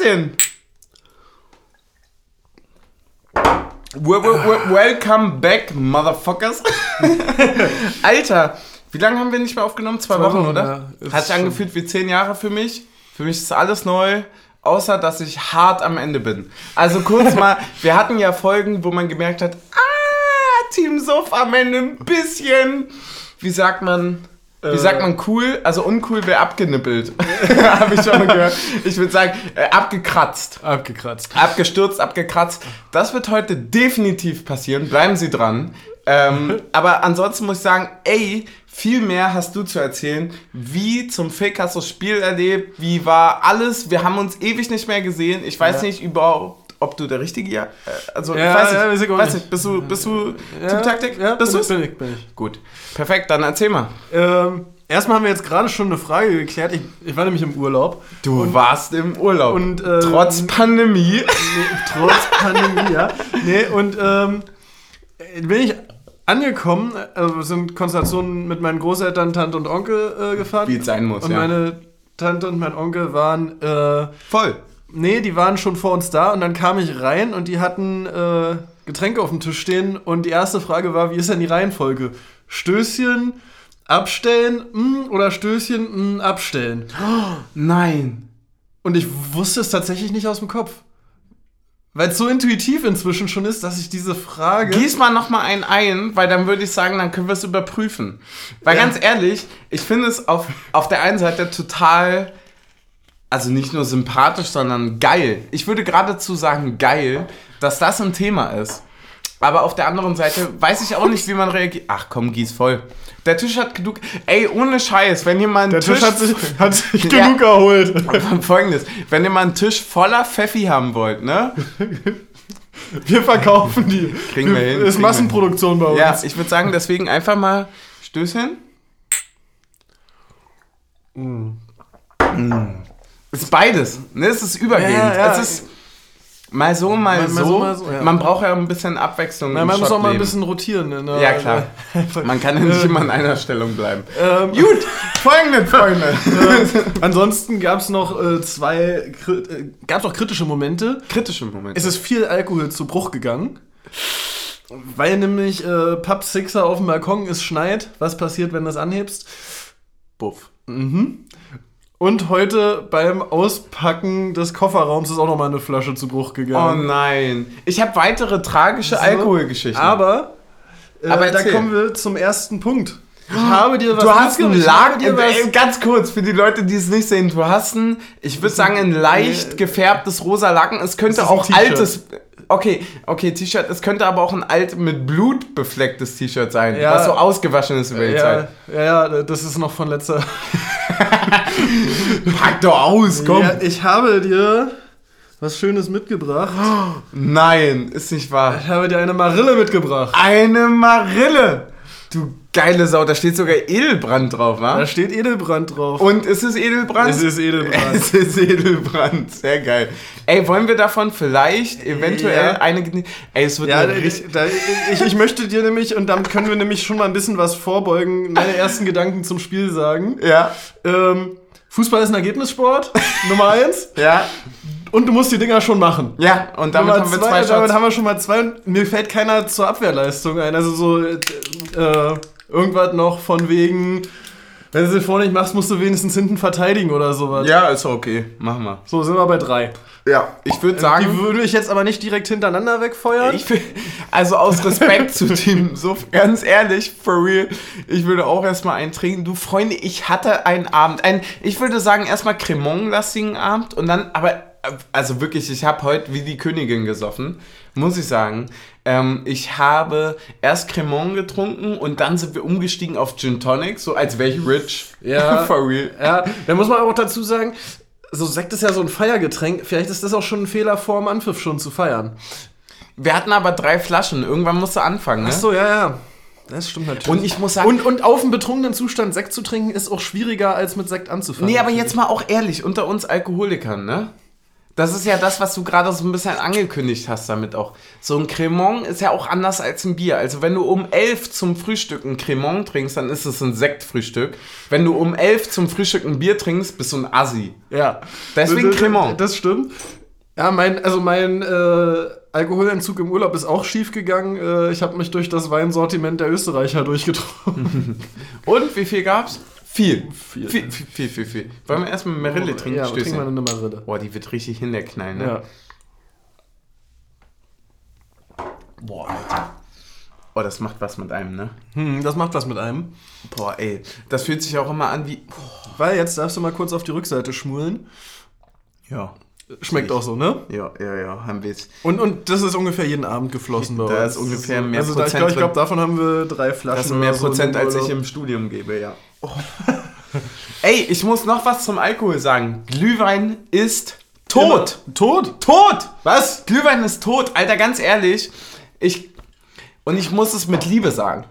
Stößchen. Wel- wel- wel- Welcome back, Motherfuckers. Alter, wie lange haben wir nicht mehr aufgenommen? Zwei, Zwei Wochen, Wochen, oder? ja. Hat sich angefühlt wie zehn Jahre für mich. Für mich ist alles neu, außer dass ich hart am Ende bin. Also kurz mal, wir hatten ja Folgen, wo man gemerkt hat, ah, Team Sof am Ende ein bisschen, wie sagt man, wie Äh. sagt man cool? Also uncool wäre abgenippelt. Habe ich schon mal gehört. Ich würde sagen, äh, abgekratzt. Abgekratzt. Abgestürzt, abgekratzt. Das wird heute definitiv passieren. Bleiben Sie dran. Ähm, aber ansonsten muss ich sagen, ey, viel mehr hast du zu erzählen. Wie zum Fick hast du das Spiel erlebt? Wie war alles? Wir haben uns ewig nicht mehr gesehen. Ich weiß Ja. nicht überhaupt, ob du der Richtige ja. äh, Also, Ja, ich weiß ja, ich weiß nicht. Bist du, bist du Ja, Teamtaktik? Ja, bist bin, du's? bin ich, bin ich. Gut. Perfekt, dann erzähl mal. Ähm, erstmal haben wir jetzt gerade schon eine Frage geklärt. Ich, ich war nämlich im Urlaub. Du warst im Urlaub. und, äh, Trotz Pandemie. Nee, trotz Pandemie, ja. Nee, und ähm, bin ich angekommen, also sind Konstellationen mit meinen Großeltern, Tante und Onkel äh, gefahren. Wie es sein muss, und ja. meine Tante und mein Onkel waren, äh, Voll. Nee, die waren schon vor uns da und dann kam ich rein und die hatten äh, Getränke auf dem Tisch stehen und die erste Frage war, wie ist denn die Reihenfolge? Stößchen, abstellen mm, oder Stößchen, mm, abstellen? Nein. Und ich wusste es tatsächlich nicht aus dem Kopf. Weil es so intuitiv inzwischen schon ist, dass ich diese Frage. Gieß mal noch mal einen ein, weil dann würde ich sagen, dann können wir es überprüfen. Weil Ja. ganz ehrlich, ich finde es auf, auf der einen Seite total, also nicht nur sympathisch, sondern geil. Ich würde geradezu sagen geil, dass das ein Thema ist. Aber auf der anderen Seite weiß ich auch nicht, wie man reagiert. Ach komm, gieß voll. Der Tisch hat genug. Ey, ohne Scheiß, wenn ihr mal einen der Tisch hat sich, hat sich Ja. genug erholt. Folgendes, wenn ihr mal einen Tisch voller Pfeffi haben wollt, ne? Wir verkaufen die. Kriegen wir hin, Ist Massenproduktion bei uns. Ja, ich würde sagen, deswegen einfach mal Stößchen. Mm. Es ist beides. Ne? Es ist übergehend. Ja, ja. Es ist mal so, mal, Mal- mal so. so, mal so, ja. Man braucht ja ein bisschen Abwechslung. Na, man muss auch mal ein bisschen rotieren. Der, Ja, klar. Man kann ja nicht immer in einer Stellung bleiben. Ähm, Gut, folgende Freunde. ansonsten gab es noch äh, zwei, kri- äh, gab auch kritische Momente. Kritische Momente. Es ist viel Alkohol zu Bruch gegangen. Weil nämlich äh, Pub Sixer auf dem Balkon es schneit. Was passiert, wenn du das anhebst? Buff. Und heute beim Auspacken des Kofferraums ist auch nochmal eine Flasche zu Bruch Oh gegangen. nein. Ich habe weitere tragische So. Alkoholgeschichten. Aber, äh, Aber da kommen wir zum ersten Punkt. Ich habe dir was Du hast einen habe Lack, äh, ganz kurz für die Leute, die es nicht sehen, du hast ein, ich würde sagen, ein leicht gefärbtes rosa Lacken. Es könnte ein auch altes, okay, okay, T-Shirt, es könnte aber auch ein alt mit Blut beflecktes T-Shirt sein, Ja. was so ausgewaschen ist über die ja, Zeit. ja, ja, das ist noch von letzter. Pack doch aus, komm. Ja, ich habe dir was Schönes mitgebracht. Nein, ist nicht wahr. Ich habe dir eine Marille mitgebracht. Eine Marille. Du geile Sau, da steht sogar Edelbrand drauf, wa? Da steht Edelbrand drauf. Und ist es Edelbrand? es ist Edelbrand. Es ist Edelbrand, sehr geil. Ey, wollen wir davon vielleicht eventuell Ja. eine? Ey, es wird Ja, eine da, ich, ich möchte dir nämlich, und damit können wir nämlich schon mal ein bisschen was vorbeugen, meine ersten Gedanken zum Spiel sagen. Ja, Ähm, Fußball ist ein Ergebnissport, Nummer eins. ja, Und du musst die Dinger schon machen. ja. Und damit Nummer haben wir zwei, zwei damit haben wir schon mal zwei. und Mir fällt keiner zur Abwehrleistung ein. Also so äh, äh, irgendwas noch von wegen, wenn du sie vorne nicht machst, musst du wenigstens hinten verteidigen oder sowas. Ja, ist okay. Machen wir. So sind wir bei drei. Ja, ich würde Die sagen. würde ich jetzt aber nicht direkt hintereinander wegfeuern. Ich will, also aus Respekt zu Team, so ganz ehrlich, for real, ich würde auch erstmal einen trinken. Du Freunde, ich hatte einen Abend, ein, ich würde sagen erstmal Cremon-lastigen Abend und dann, aber, also wirklich, ich habe heute wie die Königin gesoffen, muss ich sagen. Ähm, ich habe erst Cremon getrunken und dann sind wir umgestiegen auf Gin Tonic, so als wäre ich rich. Ja. for real. Ja, da muss man auch dazu sagen, so Sekt ist ja so ein Feiergetränk. Vielleicht ist das auch schon ein Fehler vor dem Anpfiff schon zu feiern. Wir hatten aber drei Flaschen, irgendwann musst du anfangen, ne? Ach so, ja, ja. Das stimmt natürlich. Und ich muss sagen, und, und auf einem betrunkenen Zustand Sekt zu trinken, ist auch schwieriger, als mit Sekt anzufangen. Nee, aber jetzt mal auch ehrlich, unter uns Alkoholikern, ne? Das ist ja das, was du gerade so ein bisschen angekündigt hast damit auch. So ein Cremant ist ja auch anders als ein Bier. Also wenn du um 11 zum Frühstück ein Cremant trinkst, dann ist es ein Sektfrühstück. Wenn du um 11 zum Frühstück ein Bier trinkst, bist du ein Assi. Ja. Deswegen das, Cremant. Das stimmt. Ja, mein, also mein äh, Alkoholentzug im Urlaub ist auch schief gegangen. Äh, ich habe mich durch das Weinsortiment der Österreicher durchgetrunken. Und wie viel gab's? Viel. Viel. Viel, viel, viel, viel. Wollen wir erstmal Marille trinken? Ja, Stößchen. trinken wir eine Marille. Boah, die wird richtig hinterknallen, ne? Ja. Boah, Alter. Oh, das macht was mit einem, ne? Hm, das macht was mit einem. Boah, ey. Das fühlt sich auch immer an wie. Weil jetzt darfst du mal kurz auf die Rückseite schmulen. Ja. Schmeckt auch so, ne? Ja, ja, ja, haben wir jetzt. Und, und das ist ungefähr jeden Abend geflossen bei uns. Da ist ungefähr mehr also da, ich Prozent glaube, glaub, davon haben wir drei Flaschen. Das sind mehr so Prozent, im als ich im Studium gebe, ja. Oh. Ey, ich muss noch was zum Alkohol sagen. Glühwein ist tot. Immer- Tot? Tot! Was? Glühwein ist tot. Alter, ganz ehrlich. Ich. Und ich muss es mit Liebe sagen.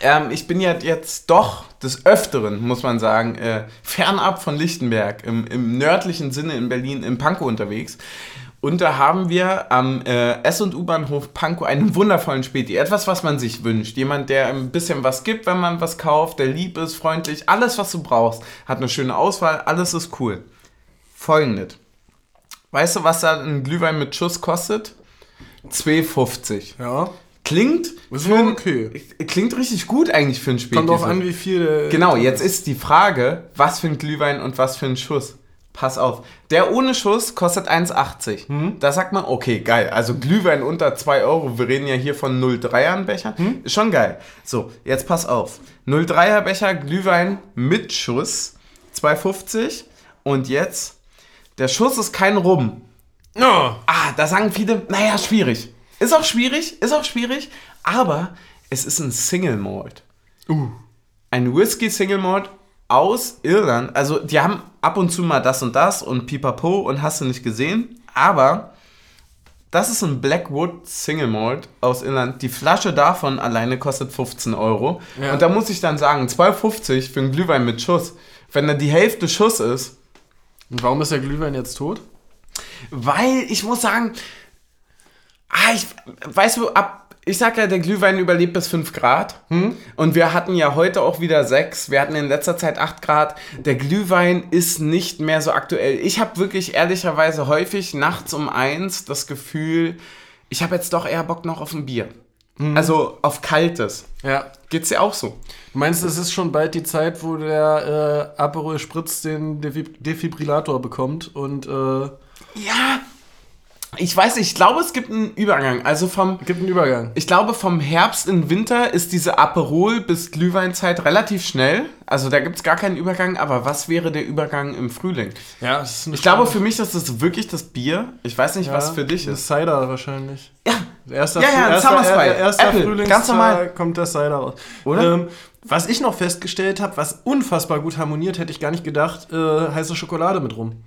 Ähm, ich bin ja jetzt doch des Öfteren, muss man sagen, äh, fernab von Lichtenberg, im, im nördlichen Sinne in Berlin, im Pankow unterwegs. Und da haben wir am äh, S- und U-Bahnhof Pankow einen wundervollen Späti. Etwas, was man sich wünscht. Jemand, der ein bisschen was gibt, wenn man was kauft, der lieb ist, freundlich, alles, was du brauchst. Hat eine schöne Auswahl, alles ist cool. Folgendes. Weißt du, was da ein Glühwein mit Schuss kostet? 2,50. Ja. Klingt, Ist für okay. klingt richtig gut eigentlich für ein Spiel. Kommt drauf an, wie viel. äh, Genau, jetzt ist die Frage, was für ein Glühwein und was für ein Schuss. Pass auf. Der ohne Schuss kostet 1,80. Hm? Da sagt man, okay, geil. Also Glühwein unter 2 Euro. Wir reden ja hier von 0,3er Becher. Hm? Ist schon geil. So, jetzt pass auf. 0,3er Becher Glühwein mit Schuss. 2,50. Und jetzt, der Schuss ist kein Rum. Ja. Ah, da sagen viele, naja, schwierig. Ist auch schwierig, ist auch schwierig, aber es ist ein Single Malt. Uh. Ein Whisky Single Malt aus Irland. Also, die haben ab und zu mal das und das und pipapo und hast du nicht gesehen, aber das ist ein Blackwood Single Malt aus Irland. Die Flasche davon alleine kostet 15 Euro. Ja. Und da muss ich dann sagen, 2,50 für einen Glühwein mit Schuss. Wenn da die Hälfte Schuss ist, Und warum ist der Glühwein jetzt tot? Weil ich muss sagen, ah, ich, weißt du, ab, ich sag ja, der Glühwein überlebt bis 5 Grad. Und wir hatten ja heute auch wieder 6. Wir hatten in letzter Zeit 8 Grad. Der Glühwein ist nicht mehr so aktuell. Ich habe wirklich ehrlicherweise häufig nachts um 1 das Gefühl, ich habe jetzt doch eher Bock noch auf ein Bier. Also auf kaltes. Ja. Geht's dir auch so? Du meinst, es ist schon bald die Zeit, wo der äh, Aperol Spritz den Defib Defibrillator bekommt und äh, Ja. Ich weiß nicht, ich glaube, es gibt einen Übergang. Also vom, gibt einen Übergang. Ich glaube, vom Herbst in Winter ist diese Aperol bis Glühweinzeit relativ schnell. Also da gibt es gar keinen Übergang. Aber was wäre der Übergang im Frühling? Ja, das ist eine Ich glaube, für mich ist das wirklich das Bier. Ich weiß nicht, was für dich ist. Cider wahrscheinlich. Ja, Erster, Ja, ja, erster, Summer Spy. er- erster Apple, Frühlings ganz normal. kommt der Cider raus. Oder? Ähm, was ich noch festgestellt habe, was unfassbar gut harmoniert, hätte ich gar nicht gedacht, äh, heiße Schokolade mit Rum.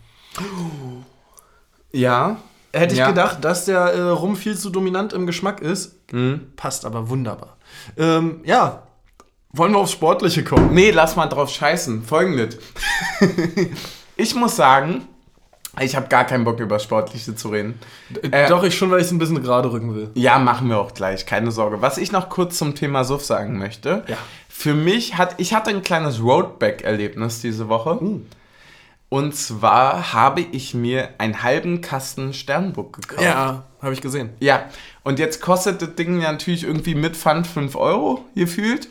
ja. Hätte ich Ja. gedacht, dass der äh, Rum viel zu dominant im Geschmack ist. Mhm. Passt aber wunderbar. Ähm, ja, wollen wir aufs Sportliche kommen? Nee, lass mal drauf scheißen. Folgendes. ich muss sagen, ich habe gar keinen Bock über Sportliche zu reden. Äh, Doch, ich schon, weil ich es ein bisschen gerade rücken will. Ja, machen wir auch gleich, keine Sorge. Was ich noch kurz zum Thema Suff sagen möchte. Ja. Für mich hat, ich hatte ein kleines Roadback-Erlebnis diese Woche. Und zwar habe ich mir einen halben Kasten Sternburg gekauft. Ja, habe ich gesehen. Ja, und jetzt kostet das Ding ja natürlich irgendwie mit Pfand 5 Euro, gefühlt.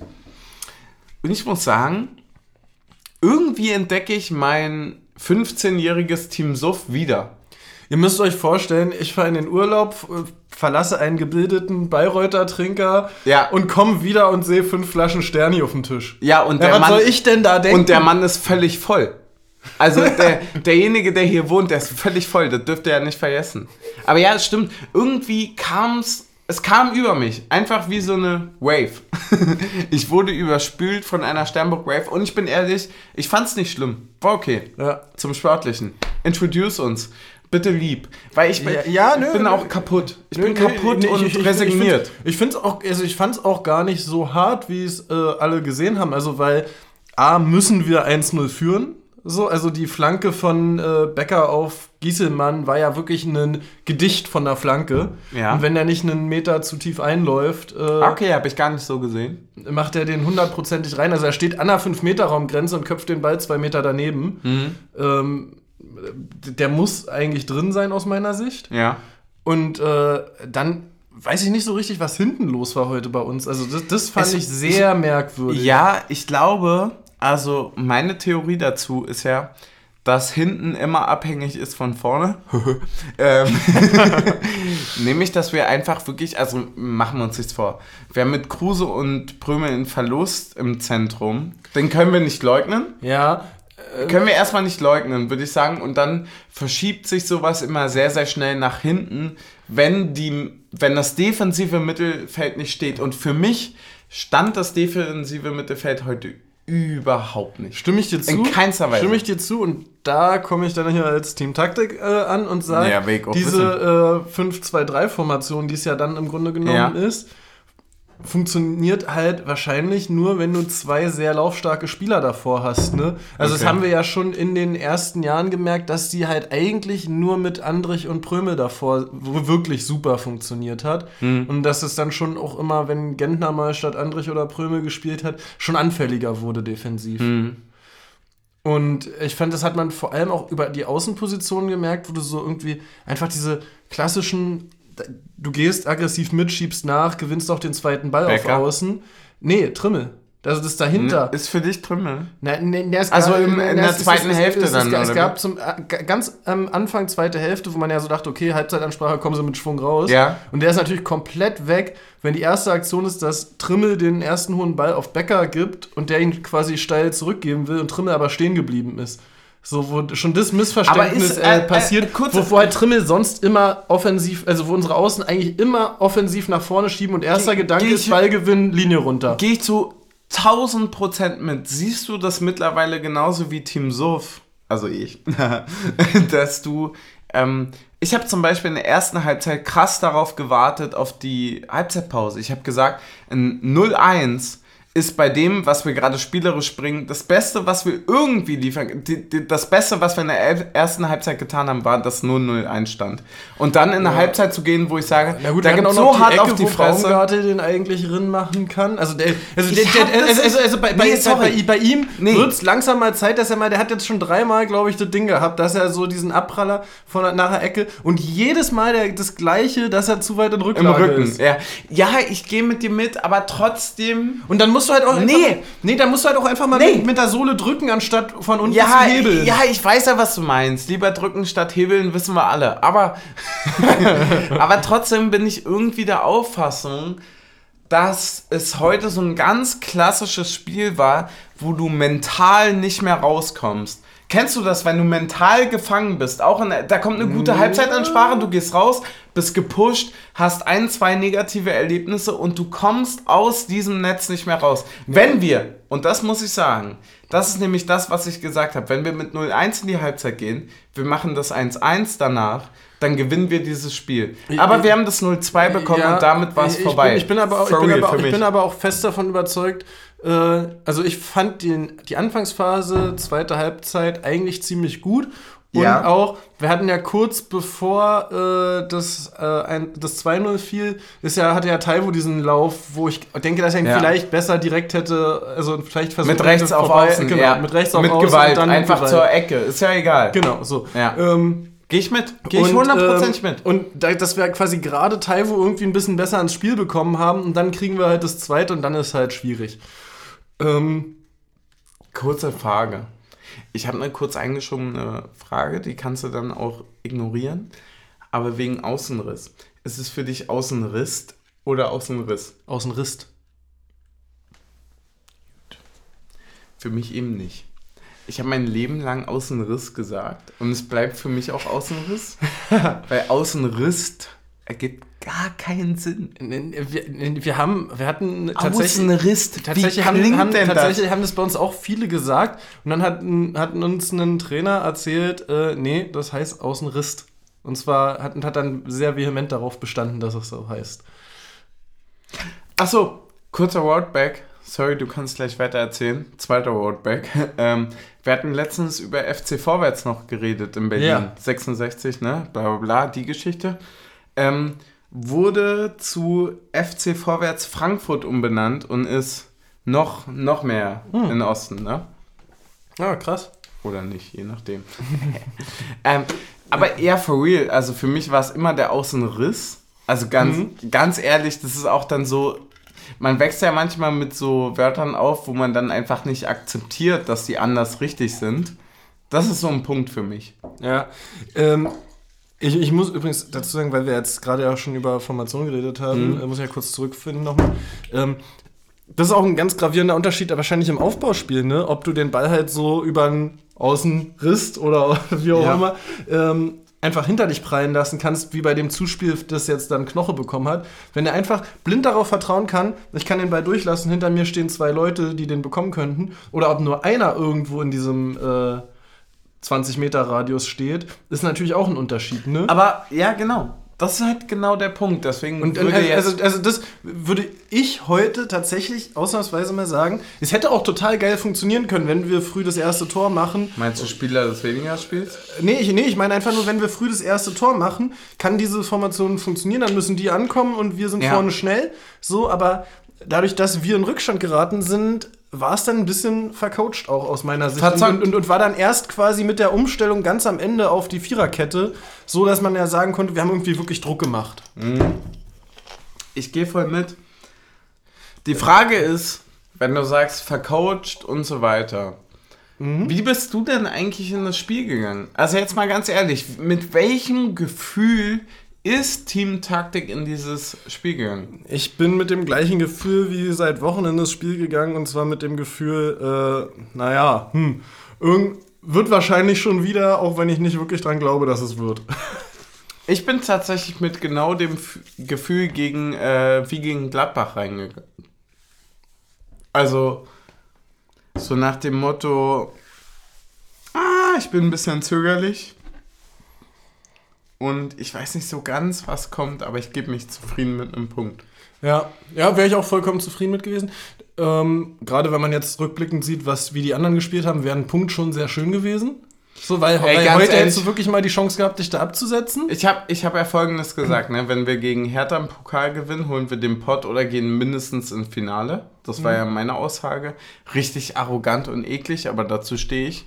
Und ich muss sagen, irgendwie entdecke ich mein 15-jähriges Team Suff wieder. Ihr müsst euch vorstellen, ich fahre in den Urlaub, verlasse einen gebildeten Bayreuther Trinker Ja. und komme wieder und sehe fünf Flaschen Sterni auf dem Tisch. Ja, und Ja, der was Mann. soll ich denn da denken? Und der Mann ist völlig voll. Also der, derjenige, der hier wohnt, der ist völlig voll. Das dürft ihr ja nicht vergessen. Aber ja, es stimmt. Irgendwie kam es, es kam über mich. Einfach wie so eine Wave. Ich wurde überspült von einer Sternburg Wave. Und ich bin ehrlich, ich fand es nicht schlimm. War okay. Ja. Zum Sportlichen. Introduce uns. Bitte lieb. Weil ich bin, Ja, ja, nö, ich bin nö. auch kaputt. Ich bin Nee, kaputt und ich- ich- resigniert. Ich finde es auch, also ich fand es auch gar nicht so hart, wie es äh, alle gesehen haben. Also weil A müssen wir 1-0 führen. So, also die Flanke von äh, Becker auf Gieselmann war ja wirklich ein Gedicht von der Flanke. Ja. Und wenn der nicht einen Meter zu tief einläuft, äh, Okay, habe ich gar nicht so gesehen. macht er den hundertprozentig rein. Also er steht an der 5-Meter-Raumgrenze und köpft den Ball zwei Meter daneben. Mhm. Ähm, der muss eigentlich drin sein aus meiner Sicht. Ja. Und äh, dann weiß ich nicht so richtig, was hinten los war heute bei uns. Also das, das fand Es- ich sehr merkwürdig. Ja, ich glaube, also meine Theorie dazu ist ja, dass hinten immer abhängig ist von vorne. ähm, nämlich, dass wir einfach wirklich, also machen wir uns nichts vor. Wir haben mit Kruse und Prömel einen Verlust im Zentrum. Den können wir nicht leugnen. Ja, Können wir erstmal nicht leugnen, würde ich sagen. Und dann verschiebt sich sowas immer sehr, sehr schnell nach hinten, wenn, die, wenn das defensive Mittelfeld nicht steht. Und für mich stand das defensive Mittelfeld heute überhaupt nicht. Stimme ich dir zu? In keinster Weise. Stimme ich dir zu und da komme ich dann hier als Team Taktik äh, an und sage, Ja, will ich auch diese äh, 5-2-3-Formation, die es ja dann im Grunde genommen Ja. ist, funktioniert halt wahrscheinlich nur, wenn du zwei sehr laufstarke Spieler davor hast. Ne? Also das Okay. haben wir ja schon in den ersten Jahren gemerkt, dass die halt eigentlich nur mit Andrich und Prömel davor wirklich super funktioniert hat. Hm. Und dass es dann schon auch immer, wenn Gentner mal statt Andrich oder Prömel gespielt hat, schon anfälliger wurde defensiv. Hm. Und ich fand, das hat man vor allem auch über die Außenpositionen gemerkt, wo du so irgendwie einfach diese klassischen, du gehst aggressiv mit, schiebst nach, gewinnst auch den zweiten Ball Becker? auf Außen. Nee, Trimmel. Also das dahinter. Ist für dich Trümmel. Na, ne, es Also gab- im- in der zweiten es- Hälfte es, dann, Es, es gab zum äh, ganz am Anfang zweite Hälfte, wo man ja so dachte, okay, Halbzeitansprache, kommen sie mit Schwung raus. Ja. Und der ist natürlich komplett weg, wenn die erste Aktion ist, dass Trimmel den ersten hohen Ball auf Becker gibt und der ihn quasi steil zurückgeben will und Trimmel aber stehen geblieben ist. So, wo schon das Missverständnis ist, äh, äh, passiert, äh, kurz- wo, wo halt Trimmel sonst immer offensiv, also wo unsere Außen eigentlich immer offensiv nach vorne schieben und erster Geh- Gedanke geh ist Ballgewinn, Linie runter. Gehe ich zu 1000 Prozent mit. Siehst du das mittlerweile genauso wie Team Sof? Also ich. dass du. Ähm, ich habe zum Beispiel in der ersten Halbzeit krass darauf gewartet, auf die Halbzeitpause. Ich habe gesagt, ein 0-1 ist bei dem, was wir gerade spielerisch bringen, das Beste, was wir irgendwie liefern. Die, die, das Beste, was wir in der ersten Halbzeit getan haben, war, dass 0-0 stand. Und dann in eine Halbzeit zu gehen, wo ich sage, Na gut, da gibt es so hart Ecke, auf die Fresse. Baumgartel den eigentlich rin machen kann. Also, der, also, der, der, das also, also, also bei, Nee, bei, bei, bei ihm Nee. wird es langsam mal Zeit, dass er mal, der hat jetzt schon dreimal, glaube ich, das Ding gehabt, dass er so diesen Abpraller von der- nach der Ecke und jedes Mal der, das Gleiche, dass er zu weit in Im Rücklage Rücken. ist. Ja, ja ich gehe mit dir mit, aber trotzdem. Und dann musst du halt auch Nee. nee, dann musst du halt auch einfach mal Nee. mit, mit der Sohle drücken, anstatt von unten Ja, zu hebeln. ja, ich weiß ja, was du meinst. Lieber drücken statt hebeln, wissen wir alle. Aber, aber trotzdem bin ich irgendwie der Auffassung, dass es heute so ein ganz klassisches Spiel war, wo du mental nicht mehr rauskommst. Kennst du das, wenn du mental gefangen bist? Auch in da kommt eine gute Halbzeitansprache, du gehst raus, bist gepusht, hast ein, zwei negative Erlebnisse und du kommst aus diesem Netz nicht mehr raus. Wenn wir, und das muss ich sagen, das ist nämlich das, was ich gesagt habe, wenn wir mit 0-1 in die Halbzeit gehen, wir machen das 1-1 danach, dann gewinnen wir dieses Spiel. Aber ich- wir haben das 0-2 bekommen Ja, und damit war es vorbei. Ich bin, ich bin, aber, auch, ich, aber, bin aber auch fest davon überzeugt, äh, also ich fand den, die Anfangsphase, zweite Halbzeit eigentlich ziemlich gut. Und Ja. auch, wir hatten ja kurz bevor äh, das, äh, ein, das 2-0 fiel, ist ja, hatte ja Taiwo diesen Lauf, wo ich denke, dass er ihn Ja. vielleicht besser direkt hätte, also vielleicht versucht mit rechts auf vorbei- Außen, genau, ja. mit rechts auf mit Außen Gewalt, und dann mit einfach Gewalt. zur Ecke, ist ja egal. Genau, so. Ja. Ähm, Geh ich mit, geh ich und, hundertprozentig ähm, mit. Und da, dass wir quasi gerade Taiwo irgendwie ein bisschen besser ins Spiel bekommen haben und dann kriegen wir halt das zweite und dann ist halt schwierig. Ähm, Kurze Frage. Ich habe eine kurz eingeschobene Frage, die kannst du dann auch ignorieren. Aber wegen Außenriss. Ist es für dich Außenriss oder Außenriss? Außenriss. Für mich eben nicht. Ich habe mein Leben lang Außenriss gesagt und es bleibt für mich auch Außenriss, weil Außenriss ergibt gar keinen Sinn. Wir, wir haben, wir hatten tatsächlich. Außenriss, Tatsächlich, wie haben, klingt haben, denn tatsächlich haben das bei uns auch viele gesagt. Und dann hat, hatten uns ein Trainer erzählt, äh, nee, das heißt Außenriss. Und zwar hat, hat dann sehr vehement darauf bestanden, dass es so heißt. das? Achso, kurzer Wordback, sorry, du kannst gleich weiter erzählen. Zweiter Roadback. Ähm, wir hatten letztens über FC Vorwärts noch geredet in Berlin. Ja. 66, ne? Bla bla bla, die Geschichte. Ähm, wurde zu FC Vorwärts Frankfurt umbenannt und ist noch, noch mehr Hm. in Osten, ne? Ja, krass. Oder nicht, je nachdem. ähm, aber eher for real. Also für mich war es immer der Außenriss. Also ganz, Mhm. ganz ehrlich, das ist auch dann so. Man wächst ja manchmal mit so Wörtern auf, wo man dann einfach nicht akzeptiert, dass die anders richtig sind. Das ist so ein Punkt für mich. Ja. Ähm, ich, ich muss übrigens dazu sagen, weil wir jetzt gerade ja schon über Formation geredet haben, Mhm. äh, muss ich ja kurz zurückfinden nochmal. Ähm, das ist auch ein ganz gravierender Unterschied, wahrscheinlich im Aufbauspiel, ne? Ob du den Ball halt so über den Außenriss oder wie auch Ja. immer ähm, einfach hinter dich prallen lassen kannst, wie bei dem Zuspiel, das jetzt dann Knoche bekommen hat. Wenn er einfach blind darauf vertrauen kann, ich kann den Ball durchlassen, hinter mir stehen zwei Leute, die den bekommen könnten, oder ob nur einer irgendwo in diesem äh, 20 Meter Radius steht, ist natürlich auch ein Unterschied, ne? Aber ja, genau. Das ist halt genau der Punkt. Deswegen Und würde also, also, also das würde ich heute tatsächlich ausnahmsweise mal sagen. Es hätte auch total geil funktionieren können, wenn wir früh das erste Tor machen. Meinst du Spieler des weniger spielst? Nee, ich, nee, ich meine einfach nur, wenn wir früh das erste Tor machen, kann diese Formation funktionieren, dann müssen die ankommen und wir sind Ja. vorne schnell. So, aber dadurch, dass wir in Rückstand geraten sind, war es dann ein bisschen vercoacht auch aus meiner Sicht. Und, und, und war dann erst quasi mit der Umstellung ganz am Ende auf die Viererkette, so dass man ja sagen konnte, wir haben irgendwie wirklich Druck gemacht. Ich gehe voll mit. Die Frage ist, wenn du sagst, vercoacht und so weiter. Wie bist du denn eigentlich in das Spiel gegangen? Also jetzt mal ganz ehrlich, mit welchem Gefühl ist Teamtaktik in dieses Spiel gegangen? Ich bin mit dem gleichen Gefühl wie seit Wochen in das Spiel gegangen und zwar mit dem Gefühl, äh, naja, hm, irgend, wird wahrscheinlich schon wieder, auch wenn ich nicht wirklich dran glaube, dass es wird. Ich bin tatsächlich mit genau dem F Gefühl gegen, äh, wie gegen Gladbach reingegangen. Also, so nach dem Motto, ah, ich bin ein bisschen zögerlich. Und ich weiß nicht so ganz, was kommt, aber ich gebe mich zufrieden mit einem Punkt. Ja, ja, wäre ich auch vollkommen zufrieden mit gewesen. Ähm, Gerade wenn man jetzt rückblickend sieht, was, wie die anderen gespielt haben, wäre ein Punkt schon sehr schön gewesen. So, weil, Ey, weil heute ehrlich- hättest du wirklich mal die Chance gehabt, dich da abzusetzen. Ich habe ich hab ja folgendes gesagt, ne? wenn wir gegen Hertha im Pokal gewinnen, holen wir den Pott oder gehen mindestens ins Finale. Das war ja meine Aussage. Richtig arrogant und eklig, aber dazu stehe ich.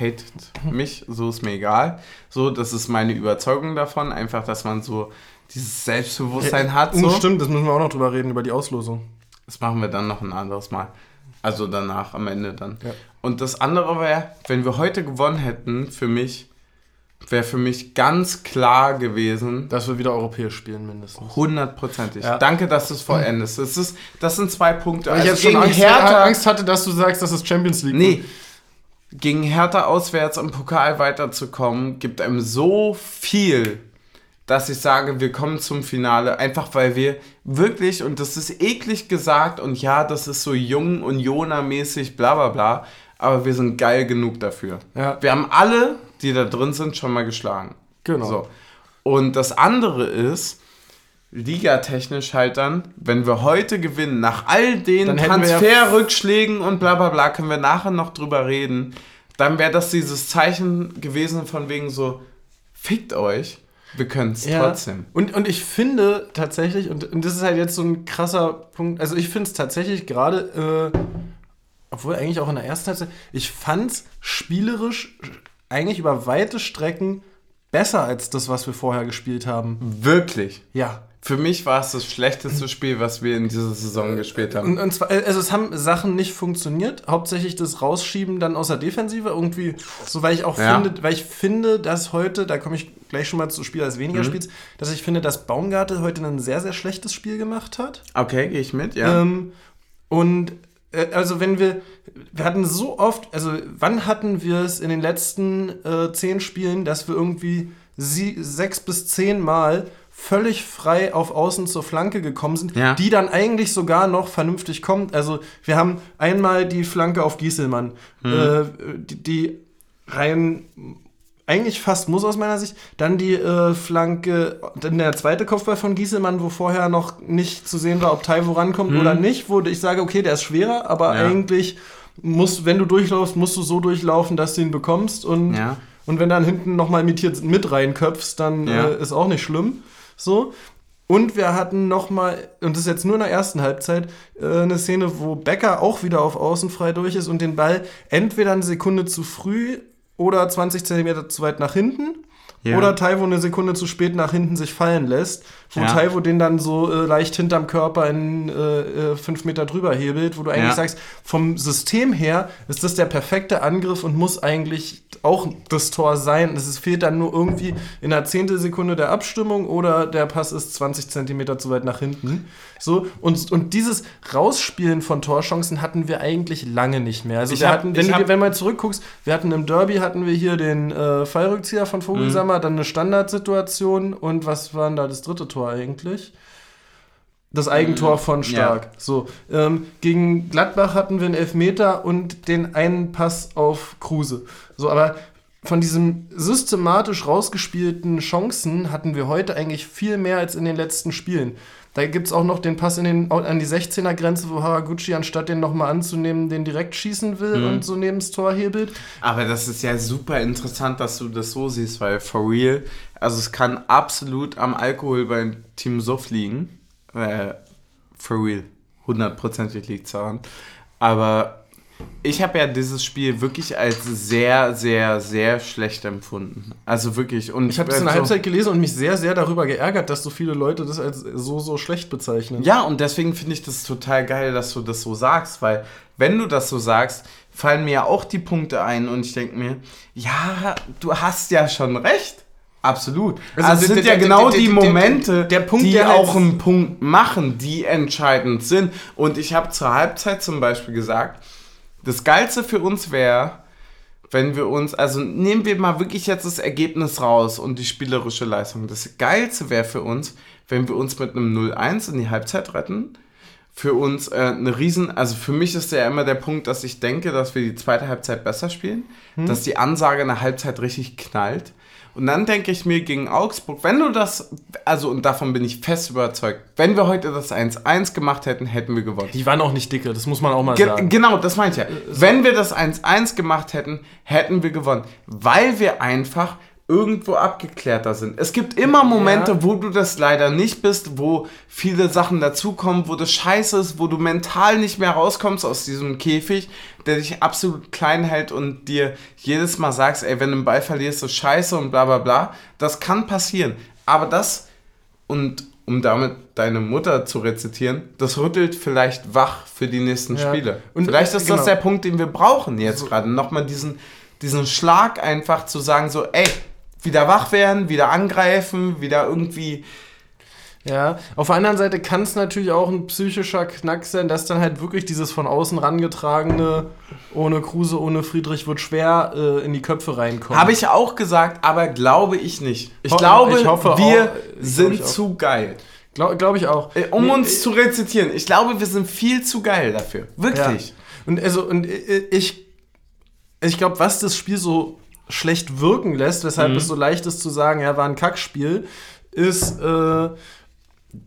Hatet mich, so ist mir egal. So, das ist meine Überzeugung davon. Einfach, dass man so dieses Selbstbewusstsein hat. So. Oh, Stimmt, das müssen wir auch noch drüber reden, über die Auslosung. Das machen wir dann noch ein anderes Mal. Also danach, am Ende dann. Ja. Und das andere wäre, wenn wir heute gewonnen hätten, für mich, wäre für mich ganz klar gewesen, Dass wir wieder europäisch spielen, mindestens. hundertprozentig. Ja. Danke, dass du es vollendest. Das, ist, das sind zwei Punkte. Weil ich Also jetzt schon Angst, Hertha, Angst hatte, dass du sagst, dass es Champions League nee, gegen Hertha auswärts im Pokal weiterzukommen, gibt einem so viel, dass ich sage, wir kommen zum Finale, einfach weil wir wirklich, und das ist eklig gesagt, und ja, das ist so jung und Jona-mäßig, bla bla bla, aber wir sind geil genug dafür. Ja. Wir haben alle, die da drin sind, schon mal geschlagen. Genau. So. Und das andere ist, ligatechnisch halt dann, wenn wir heute gewinnen, nach all den ja- Transferrückschlägen und bla bla bla, können wir nachher noch drüber reden, dann wäre das dieses Zeichen gewesen von wegen so, fickt euch, wir können es Ja. trotzdem. Und, und ich finde tatsächlich, und, und das ist halt jetzt so ein krasser Punkt, also ich finde es tatsächlich gerade, äh, obwohl eigentlich auch in der ersten Halbzeit, ich fand es spielerisch eigentlich über weite Strecken besser als das, was wir vorher gespielt haben. Wirklich. Ja. Für mich war es das schlechteste Spiel, was wir in dieser Saison gespielt haben. Und, und zwar, also es haben Sachen nicht funktioniert, hauptsächlich das Rausschieben dann aus der Defensive irgendwie, so weil ich auch Ja. finde, weil ich finde, dass heute, da komme ich gleich schon mal zu Spiel als Mhm. weniger Spiels, dass ich finde, dass Baumgartel heute ein sehr, sehr schlechtes Spiel gemacht hat. Okay, gehe ich mit, ja. Ähm, und äh, also wenn wir, wir hatten so oft, also wann hatten wir es in den letzten äh, zehn Spielen, dass wir irgendwie sie, sechs bis zehn Mal völlig frei auf Außen zur Flanke gekommen sind, Ja. die dann eigentlich sogar noch vernünftig kommt. Also wir haben einmal die Flanke auf Gieselmann, Mhm. äh, die, die rein eigentlich fast muss aus meiner Sicht. Dann die äh, Flanke, dann der zweite Kopfball von Gieselmann, wo vorher noch nicht zu sehen war, ob Taiwo rankommt Mhm. oder nicht, wo ich sage, okay, der ist schwerer, aber Ja. eigentlich muss, wenn du durchlaufst, musst du so durchlaufen, dass du ihn bekommst und, Ja. und wenn dann hinten nochmal imitiert mit reinköpfst, dann Ja. äh, ist auch nicht schlimm. So. Und wir hatten nochmal, und das ist jetzt nur in der ersten Halbzeit, äh, eine Szene, wo Becker auch wieder auf Außen frei durch ist und den Ball entweder eine Sekunde zu früh oder 20 Zentimeter zu weit nach hinten. Ja. Oder Taiwo eine Sekunde zu spät nach hinten sich fallen lässt, wo Ja. Taiwo den dann so äh, leicht hinterm Körper in äh, äh, fünf Meter drüber hebelt, wo du eigentlich Ja. sagst, vom System her ist das der perfekte Angriff und muss eigentlich auch das Tor sein. Es fehlt dann nur irgendwie in einer Zehntelsekunde der Abstimmung oder der Pass ist 20 Zentimeter zu weit nach hinten. So, und, und dieses Rausspielen von Torchancen hatten wir eigentlich lange nicht mehr. Also wir hab- hatten, wenn du wenn mal zurückguckst, wir hatten im Derby hatten wir hier den äh, Fallrückzieher von Vogelsammer, Mhm. dann eine Standardsituation und was war denn da das dritte Tor eigentlich? Das Eigentor von Stark. So, ähm, gegen Gladbach hatten wir einen Elfmeter und den einen Pass auf Kruse. So, aber von diesen systematisch rausgespielten Chancen hatten wir heute eigentlich viel mehr als in den letzten Spielen. Da gibt es auch noch den Pass in den, an die 16er-Grenze, wo Haraguchi, anstatt den nochmal anzunehmen, den direkt schießen will und so neben das Tor hebelt. Aber das ist ja super interessant, dass du das so siehst, weil for real, also es kann absolut am Alkohol beim Team Suff liegen. Äh, for real. Hundertprozentig liegt es daran. Aber ich habe ja dieses Spiel wirklich als sehr, sehr, sehr schlecht empfunden. Also wirklich. Und Ich habe das in der so- Halbzeit gelesen und mich sehr, sehr darüber geärgert, dass so viele Leute das als so, so schlecht bezeichnen. Ja, und deswegen finde ich das total geil, dass du das so sagst, weil wenn du das so sagst, fallen mir ja auch die Punkte ein und ich denke mir, ja, du hast ja schon recht. Absolut. Also Also, es sind ja genau die Momente, der Punkt, die auch einen Punkt machen, die entscheidend sind. Und ich habe zur Halbzeit zum Beispiel gesagt, das Geilste für uns wäre, wenn wir uns, also nehmen wir mal wirklich jetzt das Ergebnis raus und die spielerische Leistung. Das Geilste wäre für uns, wenn wir uns mit einem 0-1 in die Halbzeit retten. Für uns äh, eine Riesen, also für mich ist ja immer der Punkt, dass ich denke, dass wir die zweite Halbzeit besser spielen, dass die Ansage in der Halbzeit richtig knallt. Und dann denke ich mir gegen Augsburg, wenn du das, also und davon bin ich fest überzeugt, wenn wir heute das 1-1 gemacht hätten, hätten wir gewonnen. Die waren auch nicht dicke, das muss man auch mal Ge sagen. genau, das meine ich ja. Wenn wir das 1-1 gemacht hätten, hätten wir gewonnen. Weil wir einfach irgendwo abgeklärter sind. Es gibt immer Momente, Ja. wo du das leider nicht bist, wo viele Sachen dazukommen, wo das scheiße ist, wo du mental nicht mehr rauskommst aus diesem Käfig, der dich absolut klein hält und dir jedes Mal sagst, ey, wenn du einen Ball verlierst, ist scheiße und bla bla bla. Das kann passieren. Aber das und um damit deine Mutter zu rezitieren, das rüttelt vielleicht wach für die nächsten Ja. Spiele. Und, vielleicht äh, ist das genau. der Punkt, den wir brauchen jetzt gerade. Nochmal diesen, diesen Schlag einfach zu sagen, so, ey, wieder wach werden, wieder angreifen, wieder irgendwie. Ja, auf der anderen Seite kann es natürlich auch ein psychischer Knack sein, dass dann halt wirklich dieses von außen rangetragene, ohne Kruse, ohne Friedrich wird schwer äh, in die Köpfe reinkommt. Habe ich auch gesagt, aber glaube ich nicht. Ich Ho- glaube, ich hoffe wir auch- ich sind ich zu geil. Glaube glaub ich auch. Äh, Um Nee, uns zu rezitieren, ich glaube, wir sind viel zu geil dafür. Wirklich. Ja. Und also, und äh, ich, ich glaube, was das Spiel so schlecht wirken lässt, weshalb Mhm. es so leicht ist zu sagen, ja, war ein Kackspiel, ist, äh,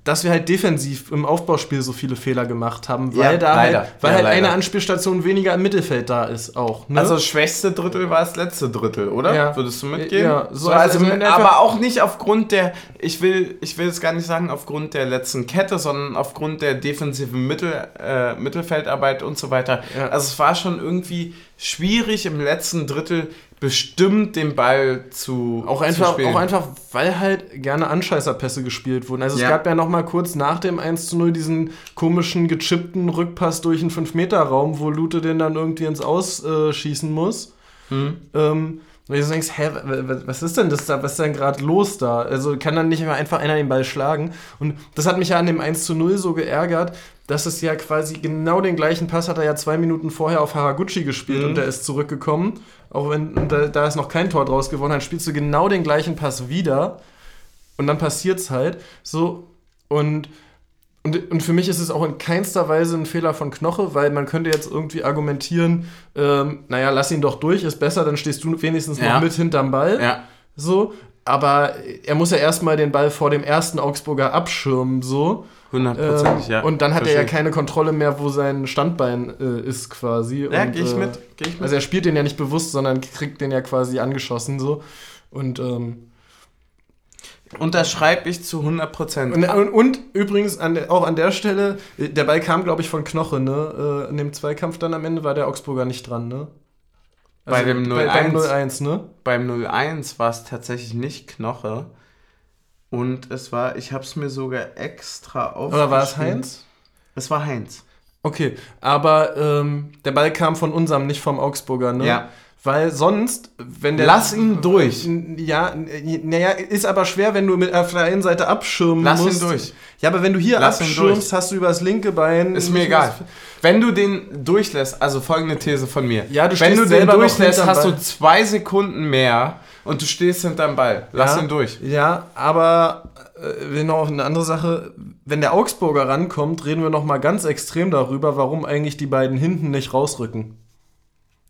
dass wir halt defensiv im Aufbauspiel so viele Fehler gemacht haben, weil Ja, da leider. halt, weil Ja, halt eine. Anspielstation weniger im Mittelfeld da ist auch. Ne? Also das schwächste Drittel war das letzte Drittel, oder? Ja. Würdest du mitgehen? Ja, so so, also- also, aber auch nicht aufgrund der, ich will, ich will es gar nicht sagen aufgrund der letzten Kette, sondern aufgrund der defensiven Mittel, äh, Mittelfeldarbeit und so weiter. Also es war schon irgendwie schwierig im letzten Drittel bestimmt den Ball zu Auch zu einfach, spielen. auch einfach, weil halt gerne Anscheißerpässe gespielt wurden. Also es Ja. gab ja noch mal kurz nach dem 1 zu 0 diesen komischen, gechippten Rückpass durch einen 5-Meter-Raum, wo Lute den dann irgendwie ins Aus äh, schießen muss. Hm. Ähm, und du denkst, hä, wa- wa- was ist denn das da, was ist denn gerade los da? Also kann dann nicht einfach einer den Ball schlagen. Und das hat mich ja an dem 1 zu 0 so geärgert, dass es ja quasi genau den gleichen Pass hat er ja zwei Minuten vorher auf Haraguchi gespielt Mhm. und der ist zurückgekommen. Auch wenn da, da ist noch kein Tor draus geworden, dann spielst du genau den gleichen Pass wieder und dann passiert's halt. So, und Und, und für mich ist es auch in keinster Weise ein Fehler von Knoche, weil man könnte jetzt irgendwie argumentieren, ähm, naja, lass ihn doch durch, ist besser, dann stehst du wenigstens Ja. noch mit hinterm Ball. Ja. So, aber er muss ja erstmal den Ball vor dem ersten Augsburger abschirmen, so. Hundertprozentig, Ähm, ja. Und dann hat er ja Verstehe. keine Kontrolle mehr, wo sein Standbein äh, ist, quasi. Ja, und, gehe ich äh, mit. Geh ich mit. Also er spielt den ja nicht bewusst, sondern kriegt den ja quasi angeschossen, so. Und, ähm, Unterschreibe ich zu 100%. und, und, und übrigens an der, auch an der Stelle, äh, der Ball kam, glaube ich, von Knoche, ne? Äh, in dem Zweikampf dann am Ende war der Augsburger nicht dran, ne? Bei dem Bei, beim 0-1. 0-1, ne? Beim 0-1 war es tatsächlich nicht Knoche. Und es war, ich habe es mir sogar extra aufgeschrieben. Oder war es Heinz? Es war Heinz. Okay, aber ähm, der Ball kam von unserem, nicht vom Augsburger, ne? Ja. Weil sonst, wenn der. Lass ihn durch. Ja, naja, ist aber schwer, wenn du mit auf der einen Seite abschirmen Lass ihn musst. durch. Ja, aber wenn du hier Lass ihn abschirmst, hast du übers linke Bein. Ist mir egal. Wenn du den durchlässt, also folgende These von mir. Ja, du Wenn du den durchlässt, hast du zwei Sekunden mehr und du stehst hinterm Ball. Lass ja, ihn durch. Ja, aber äh, noch eine andere Sache. Wenn der Augsburger rankommt, reden wir noch mal ganz extrem darüber, warum eigentlich die beiden hinten nicht rausrücken.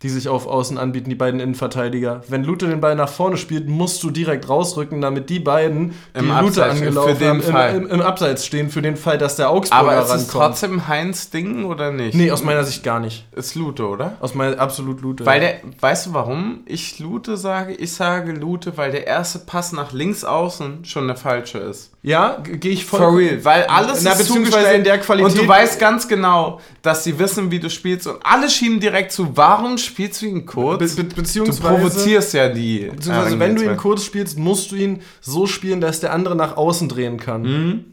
Die sich auf Außen anbieten, die beiden Innenverteidiger. Wenn Lute den Ball nach vorne spielt, musst du direkt rausrücken, damit die beiden, die Im Lute Abseits, angelaufen haben. Im, im, im Abseits stehen, für den Fall, dass der Augsburger Aber ist es rankommt. trotzdem Heinz Ding oder nicht? nee, aus meiner Sicht gar nicht. Ist Lute, oder? Aus meiner absolut Lute. Weil der, weißt du warum ich Lute sage? Ich sage Lute, weil der erste Pass nach links außen schon der falsche ist. ja, gehe ich voll. For real, weil alles Na, ist zugestellt in der Qualität- und du weißt ganz genau, dass sie wissen, wie du spielst und alle schieben direkt zu. Warum spielst du ihn kurz? Be be du beziehungsweise. provozierst ja die. Beziehungsweise, wenn du ihn kurz spielst, musst du ihn so spielen, dass der andere nach außen drehen kann. Mhm.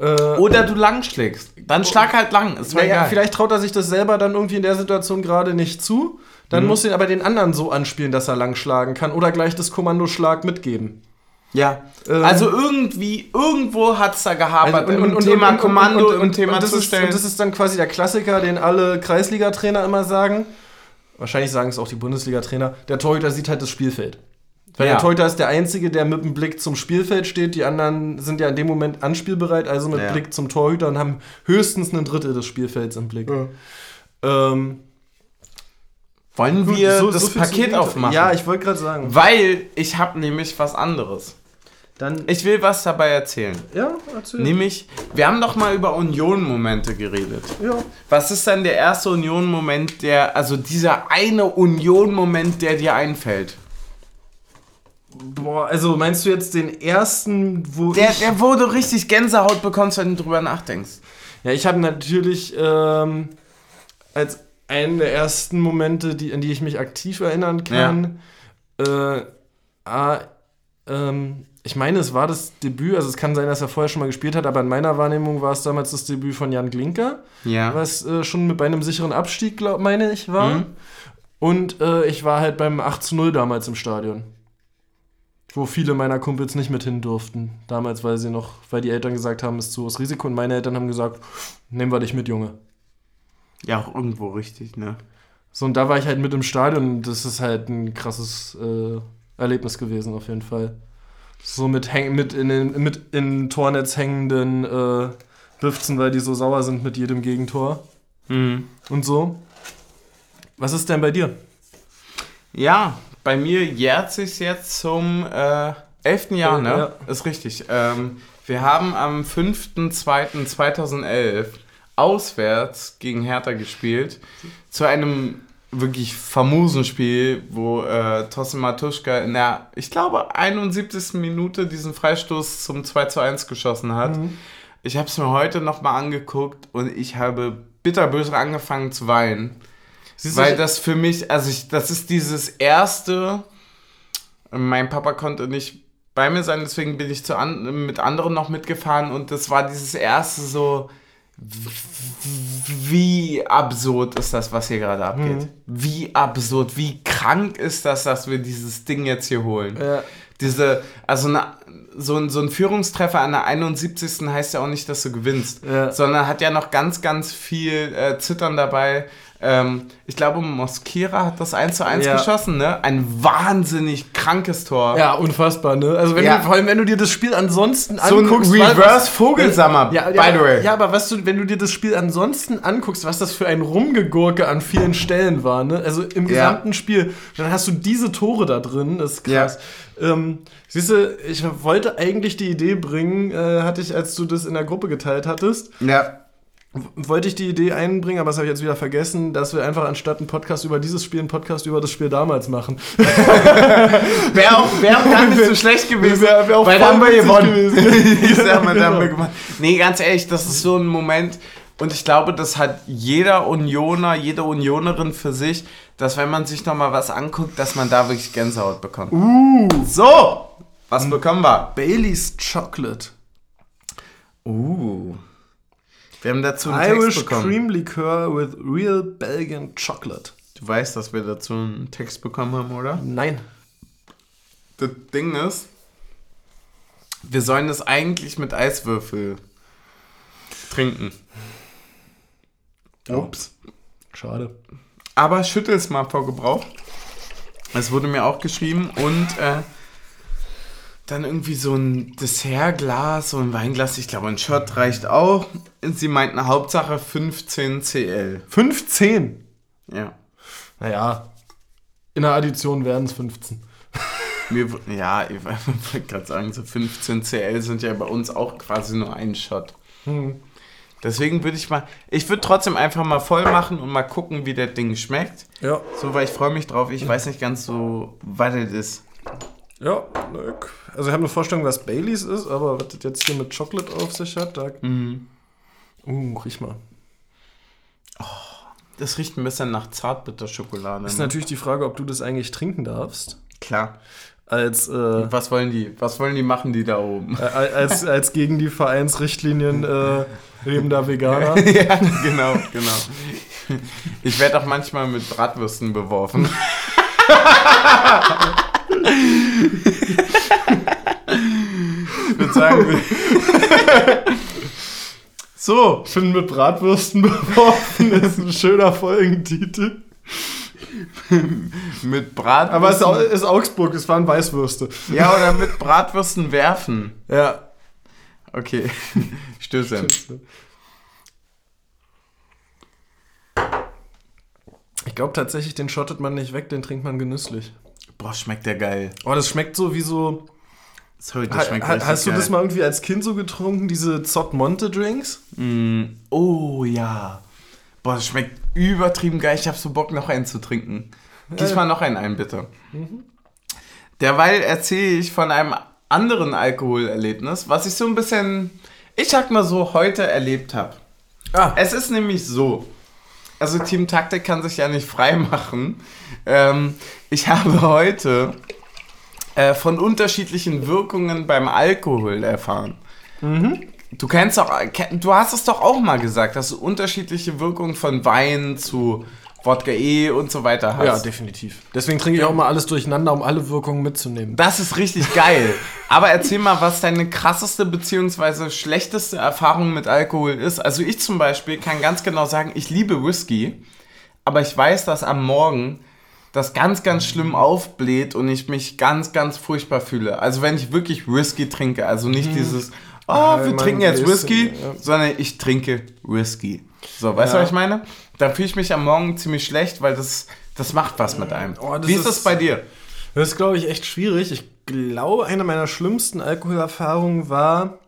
Äh, oder du lang schlägst. Dann schlag halt lang. Ist naja, egal. vielleicht traut er sich das selber dann irgendwie in der Situation gerade nicht zu. Dann Mhm. muss ihn aber den anderen so anspielen, dass er lang schlagen kann. Oder gleich das Kommando Schlag mitgeben. Ja. Ähm, also irgendwie, irgendwo hat es da gehapert. Also, im Thema Kommando und, und, und, Thema und das. Ist, und das ist dann quasi der Klassiker, den alle Kreisliga-Trainer immer sagen. Wahrscheinlich sagen es auch die Bundesliga-Trainer. Der Torhüter sieht halt das Spielfeld. Weil Ja. der Torhüter ist der Einzige, der mit dem Blick zum Spielfeld steht. Die anderen sind ja in dem Moment anspielbereit, also mit Ja. Blick zum Torhüter und haben höchstens ein Drittel des Spielfelds im Blick. Ähm, Wollen wir so- das so Paket aufmachen? Ja, ich wollte gerade sagen. Weil ich habe nämlich was anderes. Dann, Ich will was dabei erzählen. ja, erzähl. Nämlich, wir haben doch mal über Union-Momente geredet. ja. Was ist dann der erste Union-Moment, der, also dieser eine Union-Moment, der dir einfällt? Boah, also meinst du jetzt den ersten, wo Der, ich... der wo du richtig Gänsehaut bekommst, wenn du drüber nachdenkst. Ja, ich habe natürlich ähm, als einen der ersten Momente, die, an die ich mich aktiv erinnern kann, äh, ah, ähm, ich meine, es war das Debüt, also es kann sein, dass er vorher schon mal gespielt hat, aber in meiner Wahrnehmung war es damals das Debüt von Jan Glinker, Ja. was äh, schon mit bei einem sicheren Abstieg, glaub, meine ich, war. Mhm. Und äh, ich war halt beim 8 zu 0 damals im Stadion. Wo viele meiner Kumpels nicht mit hin durften. Damals, weil sie noch, weil die Eltern gesagt haben, ist zu hohes Risiko. Und meine Eltern haben gesagt, nehmen wir dich mit, Junge. Ja, auch irgendwo richtig, ne? So, und da war ich halt mit im Stadion und das ist halt ein krasses äh, Erlebnis gewesen, auf jeden Fall. So mit, häng mit, in, den, mit in Tornetz hängenden äh, Bifzen, weil die so sauer sind mit jedem Gegentor Mhm. und so. Was ist denn bei dir? Ja, bei mir jährt sich jetzt zum äh, 11. Jahr, Äh, ne? ja. Ist richtig. Ähm, wir haben am 5.2.2011 auswärts gegen Hertha gespielt. Zu einem wirklich famosen Spiel, wo äh, Tossen Matuschka in der, ich glaube, 71. Minute diesen Freistoß zum 2 zu 1 geschossen hat. Mhm. Ich habe es mir heute nochmal angeguckt und ich habe bitterböse angefangen zu weinen. Siehst Weil das für mich, also ich, das ist dieses erste, mein Papa konnte nicht bei mir sein, deswegen bin ich zu an, mit anderen noch mitgefahren und das war dieses erste so, wie absurd ist das, was hier gerade abgeht. Mhm. Wie absurd, wie krank ist das, dass wir dieses Ding jetzt hier holen. Ja. Diese, also na, so ein, so ein Führungstreffer an der 71. heißt ja auch nicht, dass du gewinnst, Ja. sondern hat ja noch ganz, ganz viel äh, Zittern dabei. Ähm, ich glaube, Mosquera hat das 1 zu 1 Ja. geschossen, ne? Ein wahnsinnig krankes Tor. Ja, unfassbar, ne? Also wenn Ja. du, vor allem, wenn du dir das Spiel ansonsten So ein anguckst. Reverse was- Vogelsammer, ja, by the way. Ja, aber was du, wenn du dir das Spiel ansonsten anguckst, was das für ein Rumgegurke an vielen Stellen war, ne? Also im gesamten Spiel, dann hast du diese Tore da drin, das ist krass. Ähm, siehst du, ich wollte eigentlich die Idee bringen, äh, hatte ich, als du das in der Gruppe geteilt hattest, ja. wollte ich die Idee einbringen, aber das habe ich jetzt wieder vergessen, dass wir einfach anstatt einen Podcast über dieses Spiel einen Podcast über das Spiel damals machen. Wäre auch, wär auch gar nicht so schlecht gewesen. Wär- wär auch weil da voll haben wir gewonnen. gewesen. ich sag mal, da haben wir gewonnen. Nee, ganz ehrlich, das ist so ein Moment. Und ich glaube, das hat jeder Unioner, jede Unionerin für sich, dass wenn man sich nochmal was anguckt, dass man da wirklich Gänsehaut bekommt. Uh, So, was bekommen wir? Baileys Chocolate. Uh. Wir haben dazu einen Irish Text bekommen. Cream Liqueur with real Belgian Chocolate. Du weißt, dass wir dazu einen Text bekommen haben, oder? Nein. Das Ding ist, wir sollen das eigentlich mit Eiswürfel trinken. Ups. Schade. Aber schüttel es mal vor Gebrauch. Es wurde mir auch geschrieben und äh, dann irgendwie so ein Dessertglas, so ein Weinglas, ich glaube ein Shot reicht auch. Sie meinten Hauptsache 15 CL. 15. Ja. Naja. In der Addition werden es 15. Mir, ja, ich wollte gerade sagen, so 15 CL sind ja bei uns auch quasi nur ein Shot. Hm. Deswegen würde ich mal, ich würde trotzdem einfach mal voll machen und mal gucken, wie das Ding schmeckt. Ja. So, weil ich freue mich drauf. Ich weiß nicht ganz so, was das ist. Ja. Also ich habe eine Vorstellung, was Baileys ist, aber was das jetzt hier mit Chocolate auf sich hat, da... Mhm. Uh, riech mal. Das riecht ein bisschen nach Zartbitterschokolade. Ist ne? natürlich die Frage, ob du das eigentlich trinken darfst. Klar. Als, äh, Was wollen die? Was wollen die machen, die da oben? äh, als, als gegen die Vereinsrichtlinien äh, lebender Veganer. ja, genau, genau. Ich werde auch manchmal mit Bratwürsten beworfen. ich würde sagen, so, Ich bin mit Bratwürsten beworfen, ist ein schöner Folgentitel. mit Bratwürsten. Aber es ist Augsburg, es waren Weißwürste. ja, oder mit Bratwürsten werfen. Ja. Okay. Stößchen. Ich glaube tatsächlich, den schottet man nicht weg, den trinkt man genüsslich. Boah, schmeckt der geil. Oh, das schmeckt so wie so. Sorry, das Ha, schmeckt ha, hast du geil. das mal irgendwie als Kind so getrunken, diese Zott Monte Drinks? Mm, oh ja. Boah, das schmeckt übertrieben geil. Ich hab so Bock, noch einen zu trinken. Gieß Ja. mal noch einen ein, bitte. Derweil erzähle ich von einem anderen Alkoholerlebnis, was ich so ein bisschen, ich sag mal so, heute erlebt habe. Ah. Es ist nämlich so, also Team Taktik kann sich ja nicht frei machen. Ähm, ich habe heute äh, von unterschiedlichen Wirkungen beim Alkohol erfahren. Du kennst doch, ke- du hast es doch auch mal gesagt, dass du unterschiedliche Wirkungen von Wein zu Wodka E und so weiter hast. Ja, definitiv. Deswegen trinke ich auch mal alles durcheinander, um alle Wirkungen mitzunehmen. Das ist richtig geil. Aber erzähl mal, was deine krasseste bzw. schlechteste Erfahrung mit Alkohol ist. Also ich zum Beispiel kann ganz genau sagen, ich liebe Whisky, aber ich weiß, dass am Morgen das ganz, ganz schlimm aufbläht und ich mich ganz, ganz furchtbar fühle. Also wenn ich wirklich Whisky trinke, also nicht dieses, oh, Ah, wir trinken jetzt Whisky, ja. sondern ich trinke Whisky. So, weißt du, Ja. was ich meine? Da fühle ich mich am Morgen ziemlich schlecht, weil das, das macht was mit einem. Oh, Wie ist ist- das bei dir? Das ist, glaube ich, echt schwierig. Ich glaube, eine meiner schlimmsten Alkoholerfahrungen war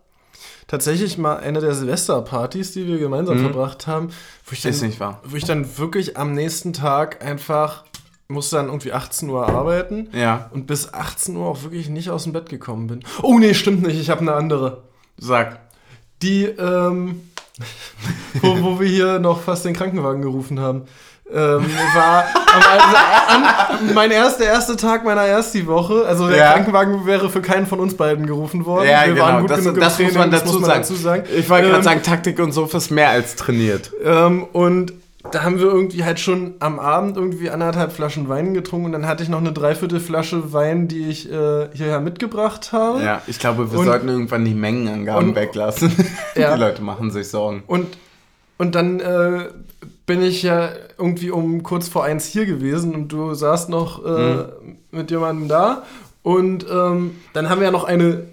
tatsächlich mal eine der Silvesterpartys, die wir gemeinsam verbracht haben, wo ich, dann, Ist nicht wahr. wo ich dann wirklich am nächsten Tag einfach musste dann irgendwie 18 Uhr arbeiten Ja, und bis 18 Uhr auch wirklich nicht aus dem Bett gekommen bin. Oh nee, stimmt nicht, ich habe eine andere. Sag. Die, ähm, wo, wo wir hier noch fast den Krankenwagen gerufen haben. Ähm, war am, an, mein erster, erster Tag meiner Ersti-Woche. Also der Ja. Krankenwagen wäre für keinen von uns beiden gerufen worden. Ja, wir genau. waren gut das, genug im das muss man Training, dazu, sagen. Ich wollte Ähm, gerade sagen, Taktik und Sofa ist mehr als trainiert. Ähm, und da haben wir irgendwie halt schon am Abend irgendwie anderthalb Flaschen Wein getrunken und dann hatte ich noch eine Dreiviertelflasche Wein, die ich äh, hierher mitgebracht habe. Ja, ich glaube, wir Und- sollten irgendwann die Mengenangaben und- weglassen. Ja. Die Leute machen sich Sorgen. Und, und dann äh, bin ich ja irgendwie um kurz vor eins hier gewesen und du saßt noch äh, mit jemandem da. Und ähm, dann haben wir ja noch eine,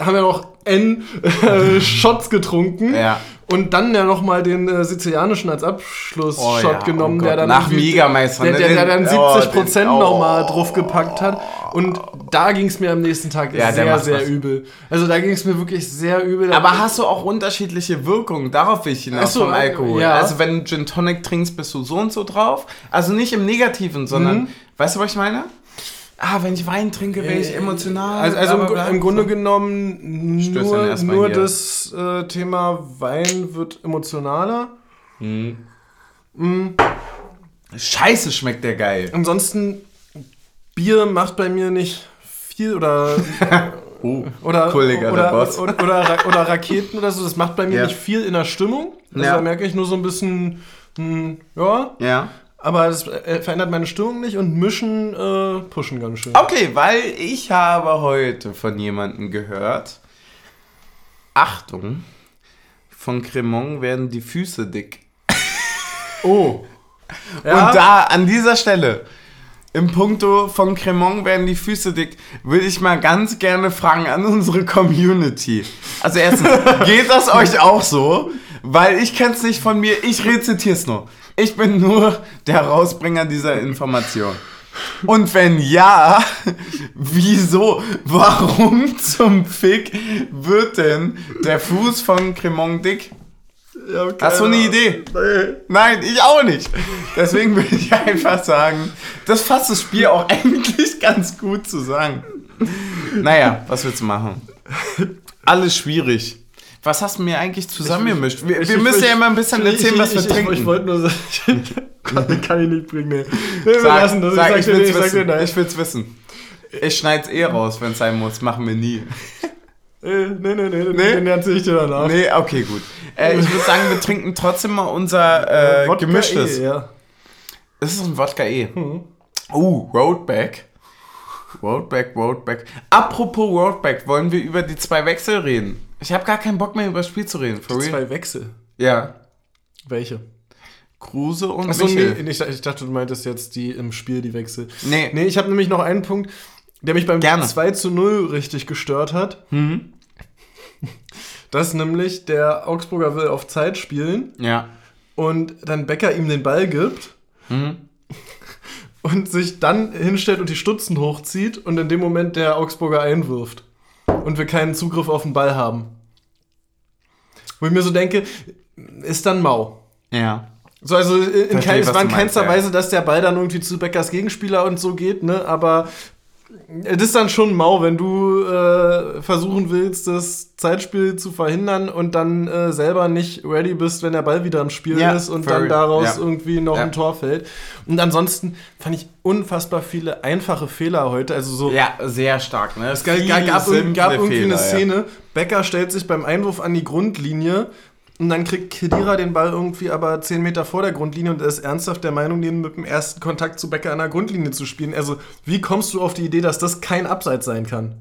haben wir noch N äh, Shots getrunken. Ja. Und dann ja noch mal den äh, sizilianischen als Abschlussshot Oh ja, genommen, oh der dann Nach der, ne? der, der Den- dann oh, 70 Prozent den- oh. nochmal draufgepackt hat. Und da ging es mir am nächsten Tag Ja, der sehr, sehr was. übel. Also da ging es mir wirklich sehr übel. Aber hast du auch unterschiedliche Wirkungen? Darauf will ich hinaus Ach so, vom Alkohol. ja. Also wenn du Gin Tonic trinkst, bist du so und so drauf. Also nicht im Negativen, sondern, Mhm. weißt du, was ich meine? Ah, wenn ich Wein trinke, wäre ich emotional. Also, also bla, im, bla, bla. im Grunde genommen nur, nur das äh, Thema Wein wird emotionaler. Scheiße, schmeckt der geil. Ansonsten Bier macht bei mir nicht viel oder Oh, oder Kollege, der oder, Boss. oder, oder, Ra- oder Raketen oder so. Das macht bei mir Ja. nicht viel in der Stimmung. Also Ja. da merke ich nur so ein bisschen, hm, ja, Ja. Aber das äh, verändert meine Stimmung nicht und mischen äh, pushen ganz schön. Okay, weil ich habe heute von jemandem gehört, Achtung, von Cremon werden die Füße dick. Oh. Und da an dieser Stelle, im Punkto von Cremon werden die Füße dick, würde ich mal ganz gerne fragen an unsere Community. Also erstens, geht das euch auch so? Weil ich kenne es nicht von mir, ich rezitiere es nur. Ich bin nur der Rausbringer dieser Information. Und wenn ja, wieso, warum zum Fick wird denn der Fuß von Cremon dick? Hast du eine Idee? Nein, ich auch nicht. Deswegen würde ich einfach sagen, das fasst das Spiel auch eigentlich ganz gut zusammen. Naja, was willst du machen? Alles schwierig. Was hast du mir eigentlich zusammengemischt? Wir, Ich- wir ich- müssen ich- ja immer ein bisschen erzählen, was wir trinken. Ich, wollte nur sagen, Gott, kann ich nicht bringen, nee. nee wir sag, lassen das. sag, ich sag dir, will's ich wissen. Ich will's wissen. Ich schneid's eh raus, wenn es sein muss. Machen wir nie. Äh, nee, nee, nee, Nee? nee. den erzähl ich dir danach. Nee, okay, gut. Äh, ich würde sagen, wir trinken trotzdem mal unser äh, Wodka gemischtes. eh, ja. Es ist ein Wodka E. Hm. Oh, Roadback. Roadback, Roadback. Apropos Roadback, wollen wir über die zwei Wechsel reden? Ich habe gar keinen Bock mehr über das Spiel zu reden. For real? Zwei Wechsel. Ja. Welche? Kruse und Achso, nee, Michel. nee, ich, ich dachte, du meintest jetzt die im Spiel, die Wechsel. Nee. Nee, ich habe nämlich noch einen Punkt, der mich beim Gerne. 2 zu 0 richtig gestört hat. Mhm. Dass nämlich der Augsburger will auf Zeit spielen Ja. und dann Becker ihm den Ball gibt Mhm. und sich dann hinstellt und die Stutzen hochzieht und in dem Moment der Augsburger einwirft und wir keinen Zugriff auf den Ball haben. Wo ich mir so denke, ist dann mau. Ja. So, also in Verstehe, kein, es war in meinst, keinster. Weise, dass der Ball dann irgendwie zu Beckers Gegenspieler und so geht, ne? Aber es ist dann schon mau, wenn du äh, versuchen willst, das Zeitspiel zu verhindern und dann äh, selber nicht ready bist, wenn der Ball wieder im Spiel Ja, ist und dann daraus Ja. irgendwie noch Ja. ein Tor fällt. Und ansonsten fand ich unfassbar viele einfache Fehler heute. Also so Ja, sehr stark, ne? es gab, gab, gab, gab irgendwie eine Szene, Becker stellt sich beim Einwurf an die Grundlinie und dann kriegt Kedira den Ball irgendwie aber 10 Meter vor der Grundlinie und er ist ernsthaft der Meinung, den mit dem ersten Kontakt zu Becker an der Grundlinie zu spielen. Also, wie kommst du auf die Idee, dass das kein Abseits sein kann?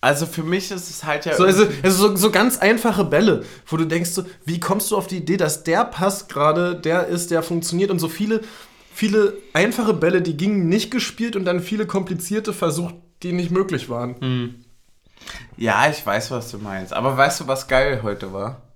Also für mich ist es halt ja. So, also, also so, so ganz einfache Bälle, wo du denkst, so, wie kommst du auf die Idee, dass der Pass gerade der ist, der funktioniert und so viele, viele einfache Bälle, die gingen nicht gespielt und dann viele komplizierte versucht, die nicht möglich waren. ja, ich weiß, was du meinst. Aber weißt du, was geil heute war?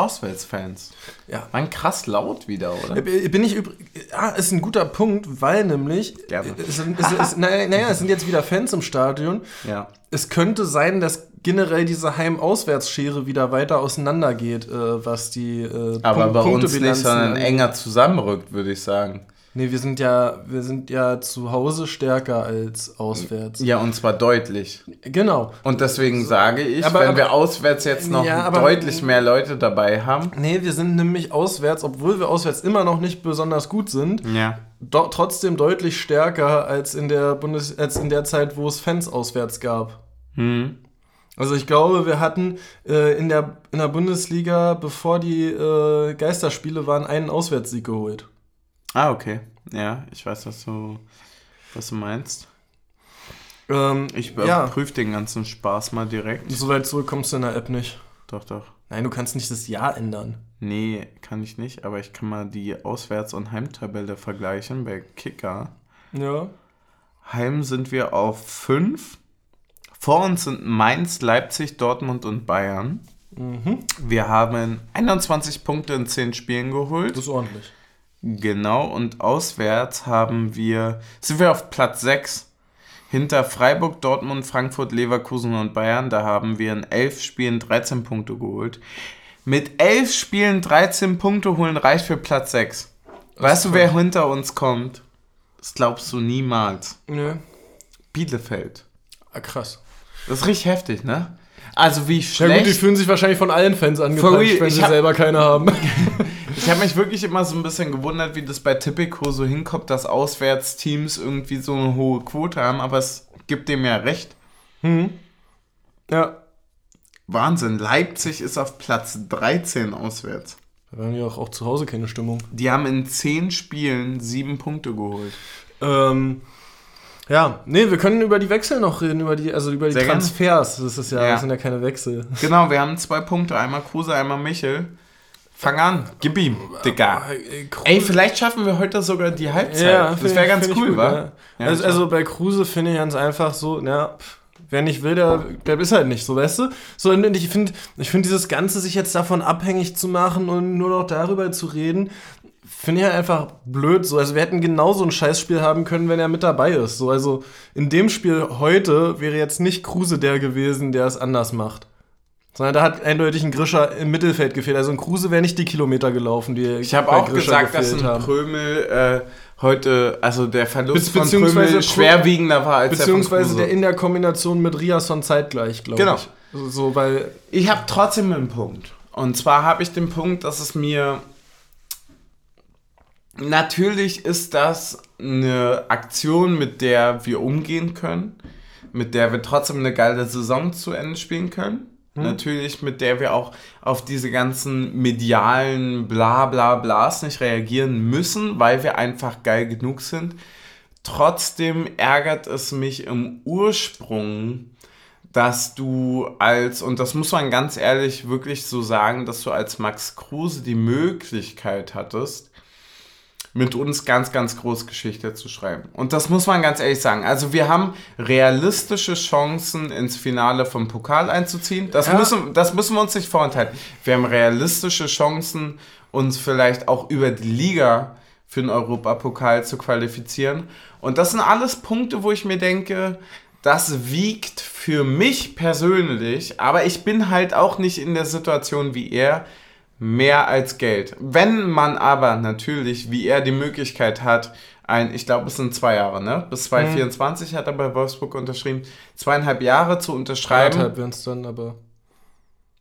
Auswärtsfans. Ja. Waren krass laut wieder, oder? Äh, Bin ich übrigens. Ja, ist ein guter Punkt, weil nämlich. Gerne. Es sind, es, es, naja, naja, es sind jetzt wieder Fans im Stadion. Ja. Es könnte sein, dass generell diese Heim-Auswärtsschere wieder weiter auseinandergeht, äh, was die äh, Aber Punkt- bei uns nicht, sondern enger zusammenrückt, würde ich sagen. Nee, wir sind ja, wir sind ja zu Hause stärker als auswärts. Ja, und zwar deutlich. Genau. Und deswegen sage ich, Aber- wenn aber- wir auswärts jetzt noch Ja, aber- deutlich mehr Leute dabei haben. Nee, wir sind nämlich auswärts, obwohl wir auswärts immer noch nicht besonders gut sind, Ja. trotzdem deutlich stärker als in der Bundes als in der Zeit, wo es Fans auswärts gab. Hm. Also ich glaube, wir hatten äh, in, der, in der Bundesliga, bevor die äh, Geisterspiele waren, einen Auswärtssieg geholt. Ah, okay. Ja, ich weiß, was du, was du meinst. Ähm, Ich ja, überprüfe den ganzen Spaß mal direkt. so weit zurück kommst du in der App nicht. Doch, doch. Nein, du kannst nicht das Jahr ändern. Nee, kann ich nicht, aber ich kann mal die Auswärts- und Heimtabelle vergleichen bei Kicker. Ja. Heim sind wir auf 5. Vor uns sind Mainz, Leipzig, Dortmund und Bayern. Mhm. Wir haben 21 Punkte in 10 Spielen geholt. Das ist ordentlich. Genau, und auswärts haben wir, sind wir auf Platz 6. Hinter Freiburg, Dortmund, Frankfurt, Leverkusen und Bayern. Da haben wir in 11 Spielen 13 Punkte geholt. Mit 11 Spielen 13 Punkte holen reicht für Platz 6. Weißt du, wer hinter uns kommt? Das glaubst du niemals. Nö. Bielefeld. Ah, krass. Das ist richtig heftig, ne? Also wie Ja schlecht. gut, die fühlen sich wahrscheinlich von allen Fans angepeitscht, wenn sie hab- selber keine haben. Ich habe mich wirklich immer so ein bisschen gewundert, wie das bei Tipico so hinkommt, dass Auswärtsteams irgendwie so eine hohe Quote haben, aber es gibt dem ja recht. hm. Ja. Wahnsinn, Leipzig ist auf Platz 13 auswärts. Da haben ja auch, auch zu Hause keine Stimmung. Die haben in 10 Spielen 7 Punkte geholt. Ähm, ja, nee, wir können über die Wechsel noch reden, über die, also über die Sehr gerne. Transfers. Das ist ja, Ja. das sind ja keine Wechsel. Genau, wir haben zwei Punkte, einmal Kruse, einmal Michel. Fang an, gib ihm, Digga. Ey, vielleicht schaffen wir heute sogar die Halbzeit. das find wäre ganz cool, gut, wa? ja. Ja, also, also bei Kruse finde ich ganz einfach so, ja, wer nicht will, der, der ist halt nicht so, weißt du? So, ich finde ich find dieses Ganze, sich jetzt davon abhängig zu machen und nur noch darüber zu reden, finde ich halt einfach blöd. So, also wir hätten genauso ein Scheißspiel haben können, wenn er mit dabei ist. So, also in dem Spiel heute wäre jetzt nicht Kruse der gewesen, der es anders macht. Sondern da hat eindeutig ein Grischer im Mittelfeld gefehlt. Also ein Kruse wäre nicht die Kilometer gelaufen, die Ich habe auch Grischer gesagt, dass ein haben. Prömel äh, heute, also der Verlust Be- von Prömel Prö- schwerwiegender war als Beziehungsweise der der von in der Kombination mit Riasson zeitgleich, glaube Genau. ich. So, so, weil. Ich habe trotzdem einen Punkt. Und zwar habe ich den Punkt, dass es mir. Natürlich ist das eine Aktion, mit der wir umgehen können, mit der wir trotzdem eine geile Saison zu Ende spielen können. Natürlich, mit der wir auch auf diese ganzen medialen bla bla blas nicht reagieren müssen, weil wir einfach geil genug sind. Trotzdem ärgert es mich im Ursprung, dass du als, und das muss man ganz ehrlich wirklich so sagen, dass du als Max Kruse die Möglichkeit hattest, mit uns ganz, ganz groß Geschichte zu schreiben. Und das muss man ganz ehrlich sagen. Also wir haben realistische Chancen, ins Finale vom Pokal einzuziehen. Das, Ja. müssen, das müssen wir uns nicht vorenthalten. Wir haben realistische Chancen, uns vielleicht auch über die Liga für den Europapokal zu qualifizieren. Und das sind alles Punkte, wo ich mir denke, das wiegt für mich persönlich, aber ich bin halt auch nicht in der Situation wie er, mehr als Geld. Wenn man aber natürlich, wie er die Möglichkeit hat, ein, ich glaube, es sind zwei Jahre, ne? Bis 2024 hat er bei Wolfsburg unterschrieben, zweieinhalb Jahre zu unterschreiben. Anderthalb wären es dann, aber.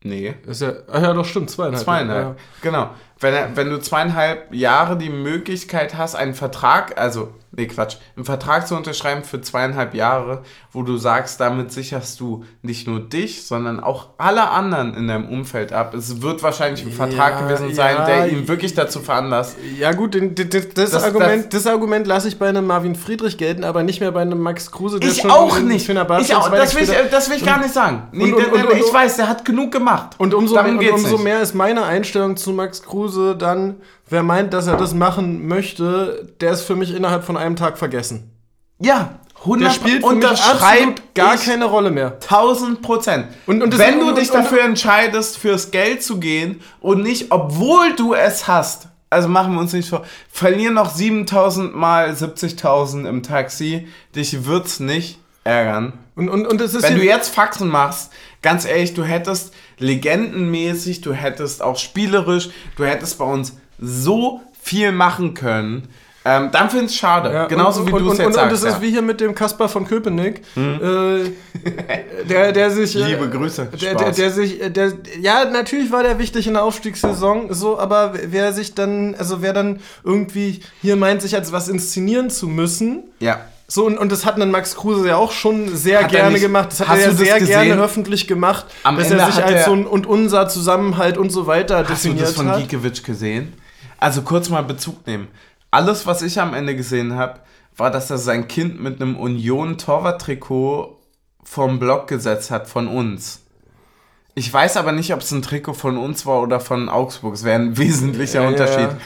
Nee, Ist ja, ach ja, doch, stimmt, zweieinhalb. zweieinhalb. Ja. Genau. Wenn, wenn du zweieinhalb Jahre die Möglichkeit hast, einen Vertrag, also, nee, Quatsch, einen Vertrag zu unterschreiben für zweieinhalb Jahre, wo du sagst, damit sicherst du nicht nur dich, sondern auch alle anderen in deinem Umfeld ab. Es wird wahrscheinlich ein Vertrag Ja, gewesen sein, ja, der ihn wirklich dazu veranlasst. Ja, gut, den, den, den, das, Das- Argument, das, Argument lasse ich bei einem Marvin Friedrich gelten, aber nicht mehr bei einem Max Kruse, der Ich schon auch nicht. Ich auch, das, will ich, das will ich gar nicht sagen. Nee, und- und- und- ich weiß, der hat genug gemacht. Und umso, mehr, umso mehr ist meine Einstellung zu Max Kruse dann, wer meint, dass er das machen möchte, der ist für mich innerhalb von einem Tag vergessen. Ja, 100 Der spielt für unterschreibt absolut gar keine Rolle mehr. 1000 Prozent. Und- und wenn du dich dafür entscheidest, fürs Geld zu gehen und nicht, obwohl du es hast, also machen wir uns nicht vor, verlieren noch 7000 mal 70.000 im Taxi, dich wird's nicht ärgern. Und, und, und es ist Wenn du jetzt Faxen machst, ganz ehrlich, du hättest legendenmäßig, du hättest auch spielerisch, du hättest bei uns so viel machen können. Ähm, dann finde ich es schade. Ja, Genauso und, wie du es jetzt und, sagst. Und das ja. Hm. ist wie hier mit dem Kaspar von Köpenick, äh, der, der sich. äh, Liebe Grüße. Der, der, der sich, äh, der, ja, natürlich war der wichtig in der Aufstiegssaison, so, aber wer sich dann, also wer dann irgendwie hier meint, sich als was inszenieren zu müssen, ja. So, und, und das hat dann Max Kruse ja auch schon sehr Hat er gerne nicht- gemacht. Das hat Hast er ja du sehr gesehen? gerne öffentlich gemacht, Am dass Ende er sich hat als so ein und unser Zusammenhalt und so weiter Hast du definiert das von hat. Gikiewicz gesehen? Also kurz mal Bezug nehmen. Alles, was ich am Ende gesehen habe, war, dass er sein Kind mit einem Union-Torwart-Trikot vom Block gesetzt hat von uns. Ich weiß aber nicht, ob es ein Trikot von uns war oder von Augsburg. Es wäre ein wesentlicher ja, Unterschied. ja.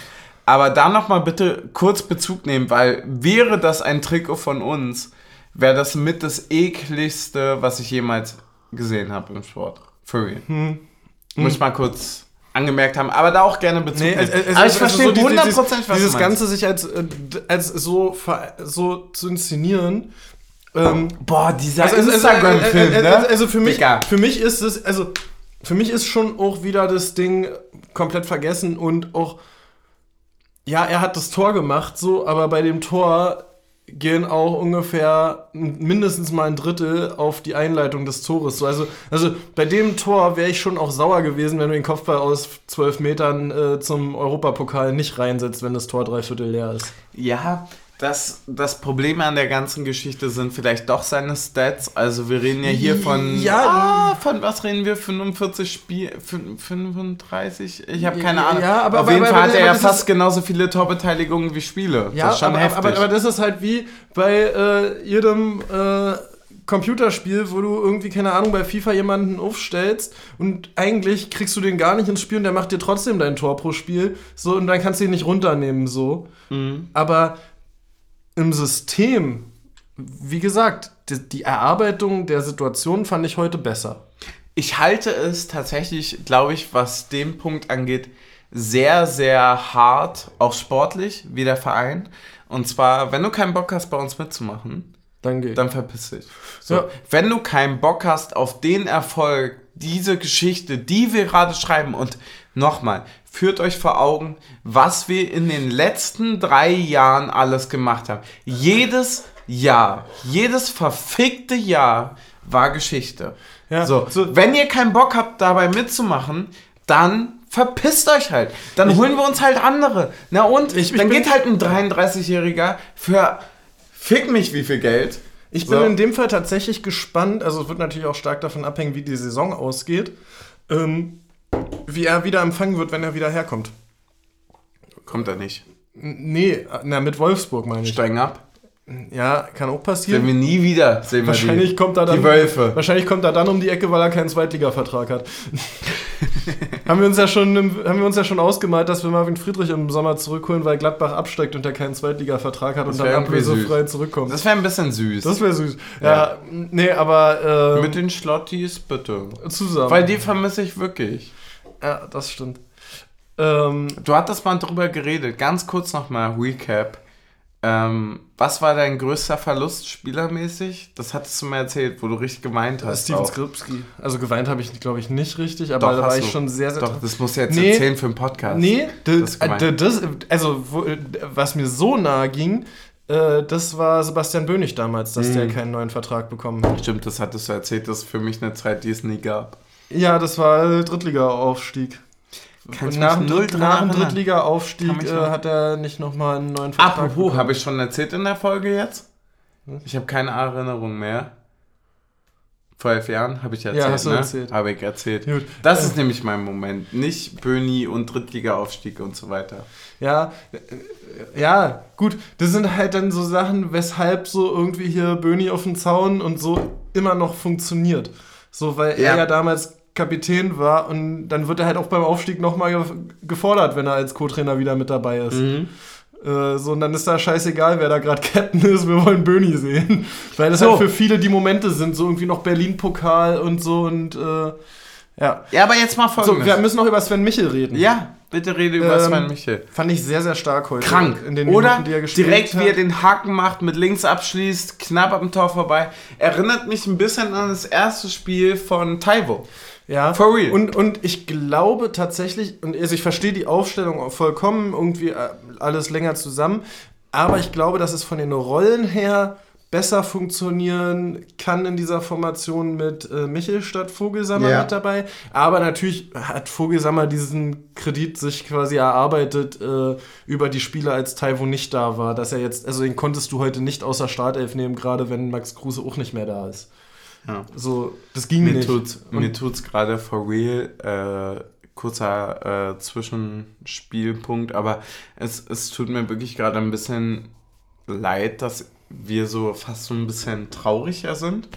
Aber da nochmal bitte kurz Bezug nehmen, weil wäre das ein Trikot von uns, wäre das mit das ekligste, was ich jemals gesehen habe im Sport. For real. Hm. Muss ich mal kurz angemerkt haben, aber da auch gerne Bezug Nee, nehmen. also, also, aber ich also verstehe so die- dieses, hundertprozentig, was dieses du meinst. Ganze sich als, äh, als so, so zu inszenieren. Ähm, Boah, dieser also, also, also, Instagram-Film, also, ne? also, also für mich, Digga. für mich ist es, also für mich ist schon auch wieder das Ding komplett vergessen und auch, ja, er hat das Tor gemacht, so, aber bei dem Tor gehen auch ungefähr mindestens mal ein Drittel auf die Einleitung des Tores. So, also, also bei dem Tor wäre ich schon auch sauer gewesen, wenn du den Kopfball aus zwölf Metern äh, zum Europapokal nicht reinsetzt, wenn das Tor dreiviertel leer ist. Ja, das, das Problem an der ganzen Geschichte sind vielleicht doch seine Stats. Also wir reden ja hier von... Ja. ah, von was reden wir? 45 Spiel... fün- 35? Ich habe keine Ahnung. ja, aber- Auf aber- jeden aber- Fall hat aber er ja fast genauso viele Torbeteiligungen wie Spiele. Ja, das ist schon aber, heftig. aber das ist halt wie bei äh, jedem äh, Computerspiel, wo du irgendwie, keine Ahnung, bei FIFA jemanden aufstellst und eigentlich kriegst du den gar nicht ins Spiel und der macht dir trotzdem dein Tor pro Spiel. So, und dann kannst du ihn nicht runternehmen, so. Mhm. Aber im System, wie gesagt, die, die Erarbeitung der Situation fand ich heute besser. Ich halte es tatsächlich, glaube ich, was den Punkt angeht, sehr, sehr hart, auch sportlich, wie der Verein. Und zwar, wenn du keinen Bock hast, bei uns mitzumachen, Danke. dann verpiss dich. So, Ja. Wenn du keinen Bock hast auf den Erfolg, diese Geschichte, die wir gerade schreiben und nochmal, führt euch vor Augen, was wir in den letzten drei Jahren alles gemacht haben. Jedes Jahr, jedes verfickte Jahr war Geschichte. Ja, so, so- wenn ihr keinen Bock habt, dabei mitzumachen, dann verpisst euch halt. Dann holen wir uns halt andere. Na und? Ich- ich dann bin- geht halt ein 33-Jähriger für fick mich wie viel Geld. Ich bin So. in dem Fall tatsächlich gespannt, also es wird natürlich auch stark davon abhängen, wie die Saison ausgeht, ähm, wie er wieder empfangen wird, wenn er wieder herkommt. Kommt er nicht. Nee, na, mit Wolfsburg meine ich. Steigen ab. Ja, kann auch Sehen passieren. wir nie wieder. Sehen Wahrscheinlich wir kommt er die, dann. die Wölfe. Wahrscheinlich kommt er dann um die Ecke, weil er keinen Zweitliga-Vertrag hat. haben, wir uns ja schon, haben wir uns ja schon ausgemalt, dass wir Marvin Friedrich im Sommer zurückholen, weil Gladbach absteigt und er keinen Zweitliga-Vertrag hat Das und dann ablösefrei zurückkommt. Das wäre ein bisschen süß. Das wäre süß. Ja, Ja. nee, aber äh, Mit den Schlottis bitte. zusammen. Weil die vermisse ich wirklich. Ja, das stimmt. Ähm, Du hattest mal drüber geredet. Ganz kurz nochmal Recap. Ähm, was war dein größter Verlust spielermäßig? Das hattest du mir erzählt, wo du richtig gemeint hast. Steven auch. Skripski. Also geweint habe ich, glaube ich, nicht richtig, aber Doch, da war ich du. schon sehr, sehr Doch, das musst du jetzt Nee. erzählen für einen Podcast. Nee, Das das, also wo, äh, was mir so nahe ging, äh, das war Sebastian Bönig damals, dass Mhm. der keinen neuen Vertrag bekommen hat. Stimmt, das hattest du erzählt. Das ist für mich eine Zeit, die es nie gab. Ja, das war äh, Drittliga-Aufstieg. Kannst nach dem, Dritt, nach Drittliga-Aufstieg äh, hat er nicht nochmal einen neuen Vertrag Apropos, habe ich schon erzählt in der Folge jetzt? Ich habe keine Erinnerung mehr. Vor elf Jahren habe ich erzählt. Ja, hast du ne? erzählt. Habe ich erzählt. Gut. Das Äh, ist nämlich mein Moment. Nicht Böni und Drittliga-Aufstieg und so weiter. Ja, äh, ja, gut. Das sind halt dann so Sachen, weshalb so irgendwie hier Böni auf dem Zaun und so immer noch funktioniert. So, weil Ja. er ja damals Kapitän war und dann wird er halt auch beim Aufstieg nochmal ge gefordert, wenn er als Co-Trainer wieder mit dabei ist. Mhm. Äh, so, und dann ist da scheißegal, wer da gerade Captain ist, wir wollen Böni sehen. Weil das So. halt für viele die Momente sind, so irgendwie noch Berlin-Pokal und so und äh, ja. Ja, aber jetzt mal So, folgendes. wir müssen noch über Sven Michel reden. ja, bitte rede über Ähm, Sven Michel. Fand ich sehr, sehr stark heute. Krank. In den Oder Minuten, die er gespielt direkt, hat. wie er den Haken macht, mit links abschließt, knapp am Tor vorbei. Erinnert mich ein bisschen an das erste Spiel von Taiwo. Ja, For real. Und, und ich glaube tatsächlich, und also ich verstehe die Aufstellung vollkommen, irgendwie äh, alles länger zusammen, aber ich glaube, dass es von den Rollen her besser funktionieren kann in dieser Formation mit äh, Michel statt Vogelsammer Ja. mit dabei. Aber natürlich hat Vogelsammer diesen Kredit sich quasi erarbeitet äh, über die Spiele, als Taiwo nicht da war. Dass er jetzt, also den konntest du heute nicht außer Startelf nehmen, gerade wenn Max Kruse auch nicht mehr da ist. Ja. So, das ging Mir nicht. tut's, Und- mir tut's gerade for real, äh, kurzer äh, Zwischenspielpunkt, aber es, es tut mir wirklich gerade ein bisschen leid, dass wir so fast so ein bisschen trauriger sind,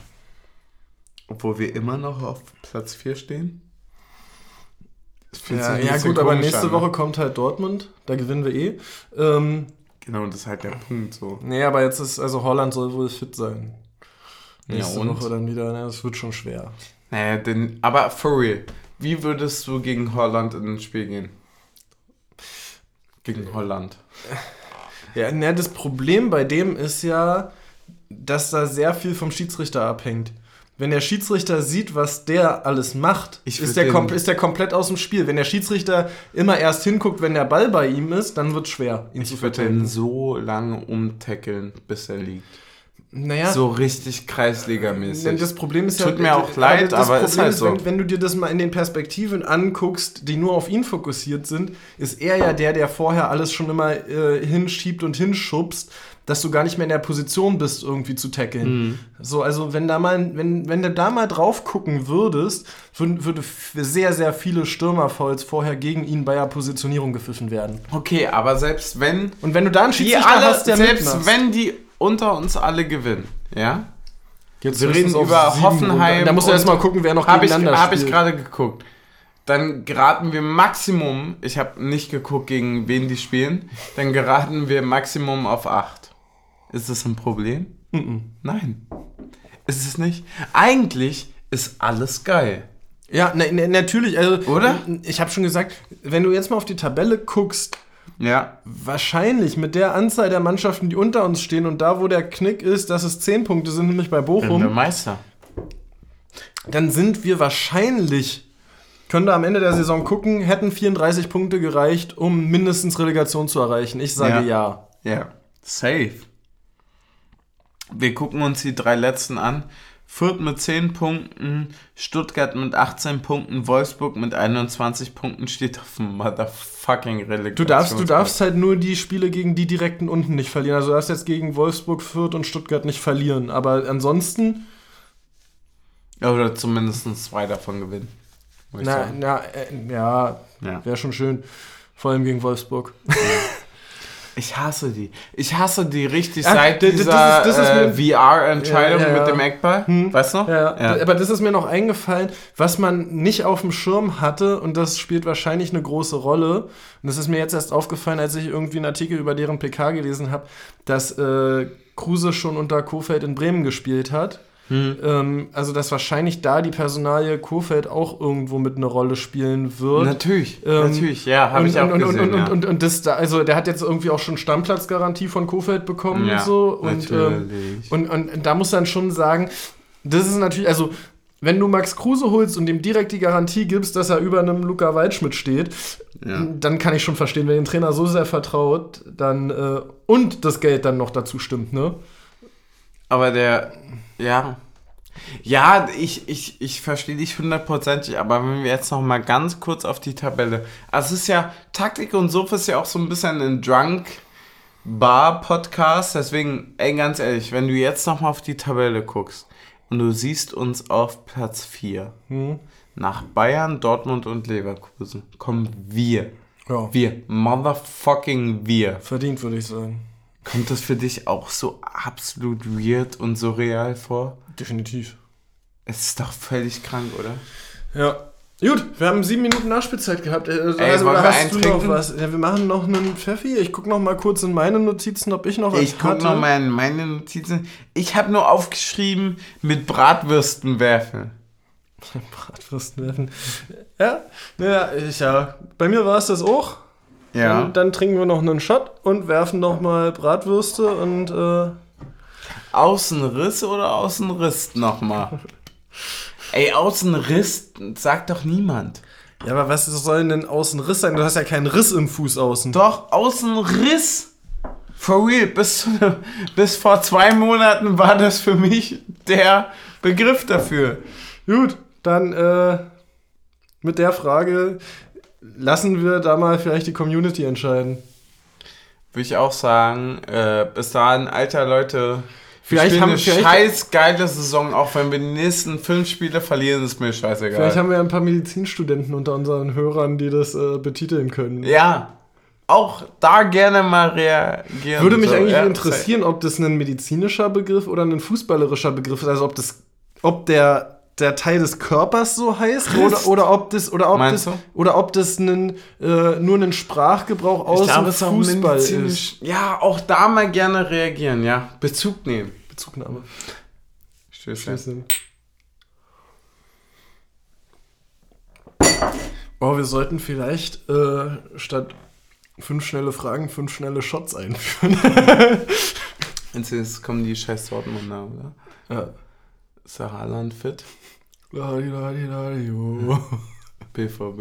obwohl wir immer noch auf Platz 4 stehen. Ja, ja gut, aber nächste an, ne? Woche kommt halt Dortmund, da gewinnen wir eh. Ähm, Genau, das ist halt der Punkt so. nee, aber jetzt ist, also Holland soll wohl fit sein. Ja, Nächste und? Woche dann wieder, ne, das wird schon schwer. Naja, denn, aber for real, wie würdest du gegen Holland in ein Spiel gehen? Gegen Holland. Ja, ne, das Problem bei dem ist ja, dass da sehr viel vom Schiedsrichter abhängt. Wenn der Schiedsrichter sieht, was der alles macht, Ich ist der, ist der komplett aus dem Spiel. Wenn der Schiedsrichter immer erst hinguckt, wenn der Ball bei ihm ist, dann wird es schwer, ihn zu Ich würde verteidigen. den so lange umtackeln, bis er liegt. Naja, So richtig Kreisligamäßig. das Problem ist ja. Tut mir auch äh, leid, das aber ist halt so. Wenn, wenn du dir das mal in den Perspektiven anguckst, die nur auf ihn fokussiert sind, ist er ja der, der vorher alles schon immer äh, hinschiebt und hinschubst, dass du gar nicht mehr in der Position bist, irgendwie zu tackeln. Mhm. So, also wenn da mal, wenn, wenn du da mal drauf gucken würdest, würden, würde sehr, sehr viele Stürmerfouls vorher gegen ihn bei der Positionierung gepfiffen werden. Okay, aber selbst wenn Und wenn du da einen Schiedsrichter alle, hast, der selbst mitmacht, wenn die unter uns alle gewinnen, ja? Jetzt wir reden über Hoffenheim. Da musst du und- erst mal gucken, wer noch Habe ich, gegeneinander hab ich spielt. gerade geguckt. Dann geraten wir Maximum, ich habe nicht geguckt, gegen wen die spielen, dann geraten wir Maximum auf 8. Ist das ein Problem? Nein. Ist es nicht? Eigentlich ist alles geil. Ja, na, na, natürlich. Also, Oder? Ich habe schon gesagt, wenn du jetzt mal auf die Tabelle guckst, Ja. wahrscheinlich mit der Anzahl der Mannschaften, die unter uns stehen und da, wo der Knick ist, dass es 10 Punkte sind, nämlich bei Bochum, Meister. dann sind wir wahrscheinlich, können wir am Ende der Saison gucken, hätten 34 Punkte gereicht, um mindestens Relegation zu erreichen. Ich sage ja. Ja. Safe. Wir gucken uns die drei letzten an. Fürth mit 10 Punkten, Stuttgart mit 18 Punkten, Wolfsburg mit 21 Punkten steht auf dem motherfucking Relegation. Du darfst, du darfst halt nur die Spiele gegen die direkten unten nicht verlieren. Also du darfst jetzt gegen Wolfsburg, Fürth und Stuttgart nicht verlieren. Aber ansonsten, Oder zumindest zwei davon gewinnen. na, na, äh, ja, Ja. wäre schon schön. Vor allem gegen Wolfsburg. Ich hasse die. Ich hasse die richtig seit dieser das ist- das ist äh, VR-Entscheidung Ja, ja, ja. mit dem Eckball. Weißt du noch? Ja, aber das ist mir noch eingefallen, was man nicht auf dem Schirm hatte und das spielt wahrscheinlich eine große Rolle. Und das ist mir jetzt erst aufgefallen, als ich irgendwie einen Artikel über deren PK gelesen habe, dass äh, Kruse schon unter Kofeld in Bremen gespielt hat. Hm. Ähm, also dass wahrscheinlich da die Personalie Kofeld auch irgendwo mit eine Rolle spielen wird. Natürlich, Ähm, natürlich, ja, habe und, ich auch und, gesehen. und, und, ja. und, und das da, also der hat jetzt irgendwie auch schon Stammplatzgarantie von Kofeld bekommen Ja, und so. Und, ähm, und, und da muss dann schon sagen, das ist natürlich, also wenn du Max Kruse holst und ihm direkt die Garantie gibst, dass er über einem Luca Waldschmidt steht, Ja. dann kann ich schon verstehen, wenn den Trainer so sehr vertraut, dann äh, und das Geld dann noch dazu stimmt, ne? Aber der, ja. Ja, ich, ich, ich verstehe dich hundertprozentig, aber wenn wir jetzt noch mal ganz kurz auf die Tabelle. Also es ist ja, Taktik und Sofa ist ja auch so ein bisschen ein Drunk-Bar-Podcast, deswegen, ey, ganz ehrlich, wenn du jetzt noch mal auf die Tabelle guckst und du siehst uns auf Platz 4, Hm? nach Bayern, Dortmund und Leverkusen, kommen wir. Ja. Wir, motherfucking wir. Verdient, würde ich sagen. Kommt das für dich auch so absolut weird und surreal vor? Definitiv. Es ist doch völlig krank, oder? Ja. Gut, wir haben sieben Minuten Nachspielzeit gehabt. Also, Ey, also hast du noch was? Ja, wir machen noch einen Pfeffi. Ich gucke noch mal kurz in meine Notizen, ob ich noch was Ich gucke noch mal in meine Notizen. Ich habe nur aufgeschrieben, mit Bratwürsten werfen. Bratwurst werfen. Ja, ja, ich, ja. Bei mir war es das auch. Ja. Dann, dann trinken wir noch einen Shot und werfen noch mal Bratwürste und äh, Außenriss oder Außenriss nochmal? Ey, Außenriss sagt doch niemand. ja, aber was soll denn außen Riss sein? Du hast ja keinen Riss im Fuß außen. Doch, Außenriss. For real, bis, bis vor zwei Monaten war das für mich der Begriff dafür. Gut, dann äh, mit der Frage lassen wir da mal vielleicht die Community entscheiden. Würde ich auch sagen, äh, bis dahin, alter Leute, Vielleicht wir haben- eine vielleicht- scheiß geile Saison, auch wenn wir die nächsten fünf Spiele verlieren, ist mir scheißegal. Vielleicht haben wir ein paar Medizinstudenten unter unseren Hörern, die das äh, betiteln können. ja, auch da gerne mal reagieren. Würde mich So, eigentlich ja, interessieren, ob das ein medizinischer Begriff oder ein fußballerischer Begriff ist. Also ob das, ob der, der Teil des Körpers so heißt oder, oder ob das oder ob Meinst das du? oder ob das ein, äh, nur ein Sprachgebrauch aus glaube, Fußball ist. Ja, auch da mal gerne reagieren, ja. Bezug nehmen. Bezugnahme. Stößchen. Oh, wir sollten vielleicht äh, statt fünf schnelle Fragen fünf schnelle Shots einführen. Nächstes kommen die scheiß Dortmunder, oder? ja. Ist der Haaland fit? Ladi, ladi, ladi, oh. BVB.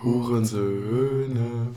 Hurensöhne.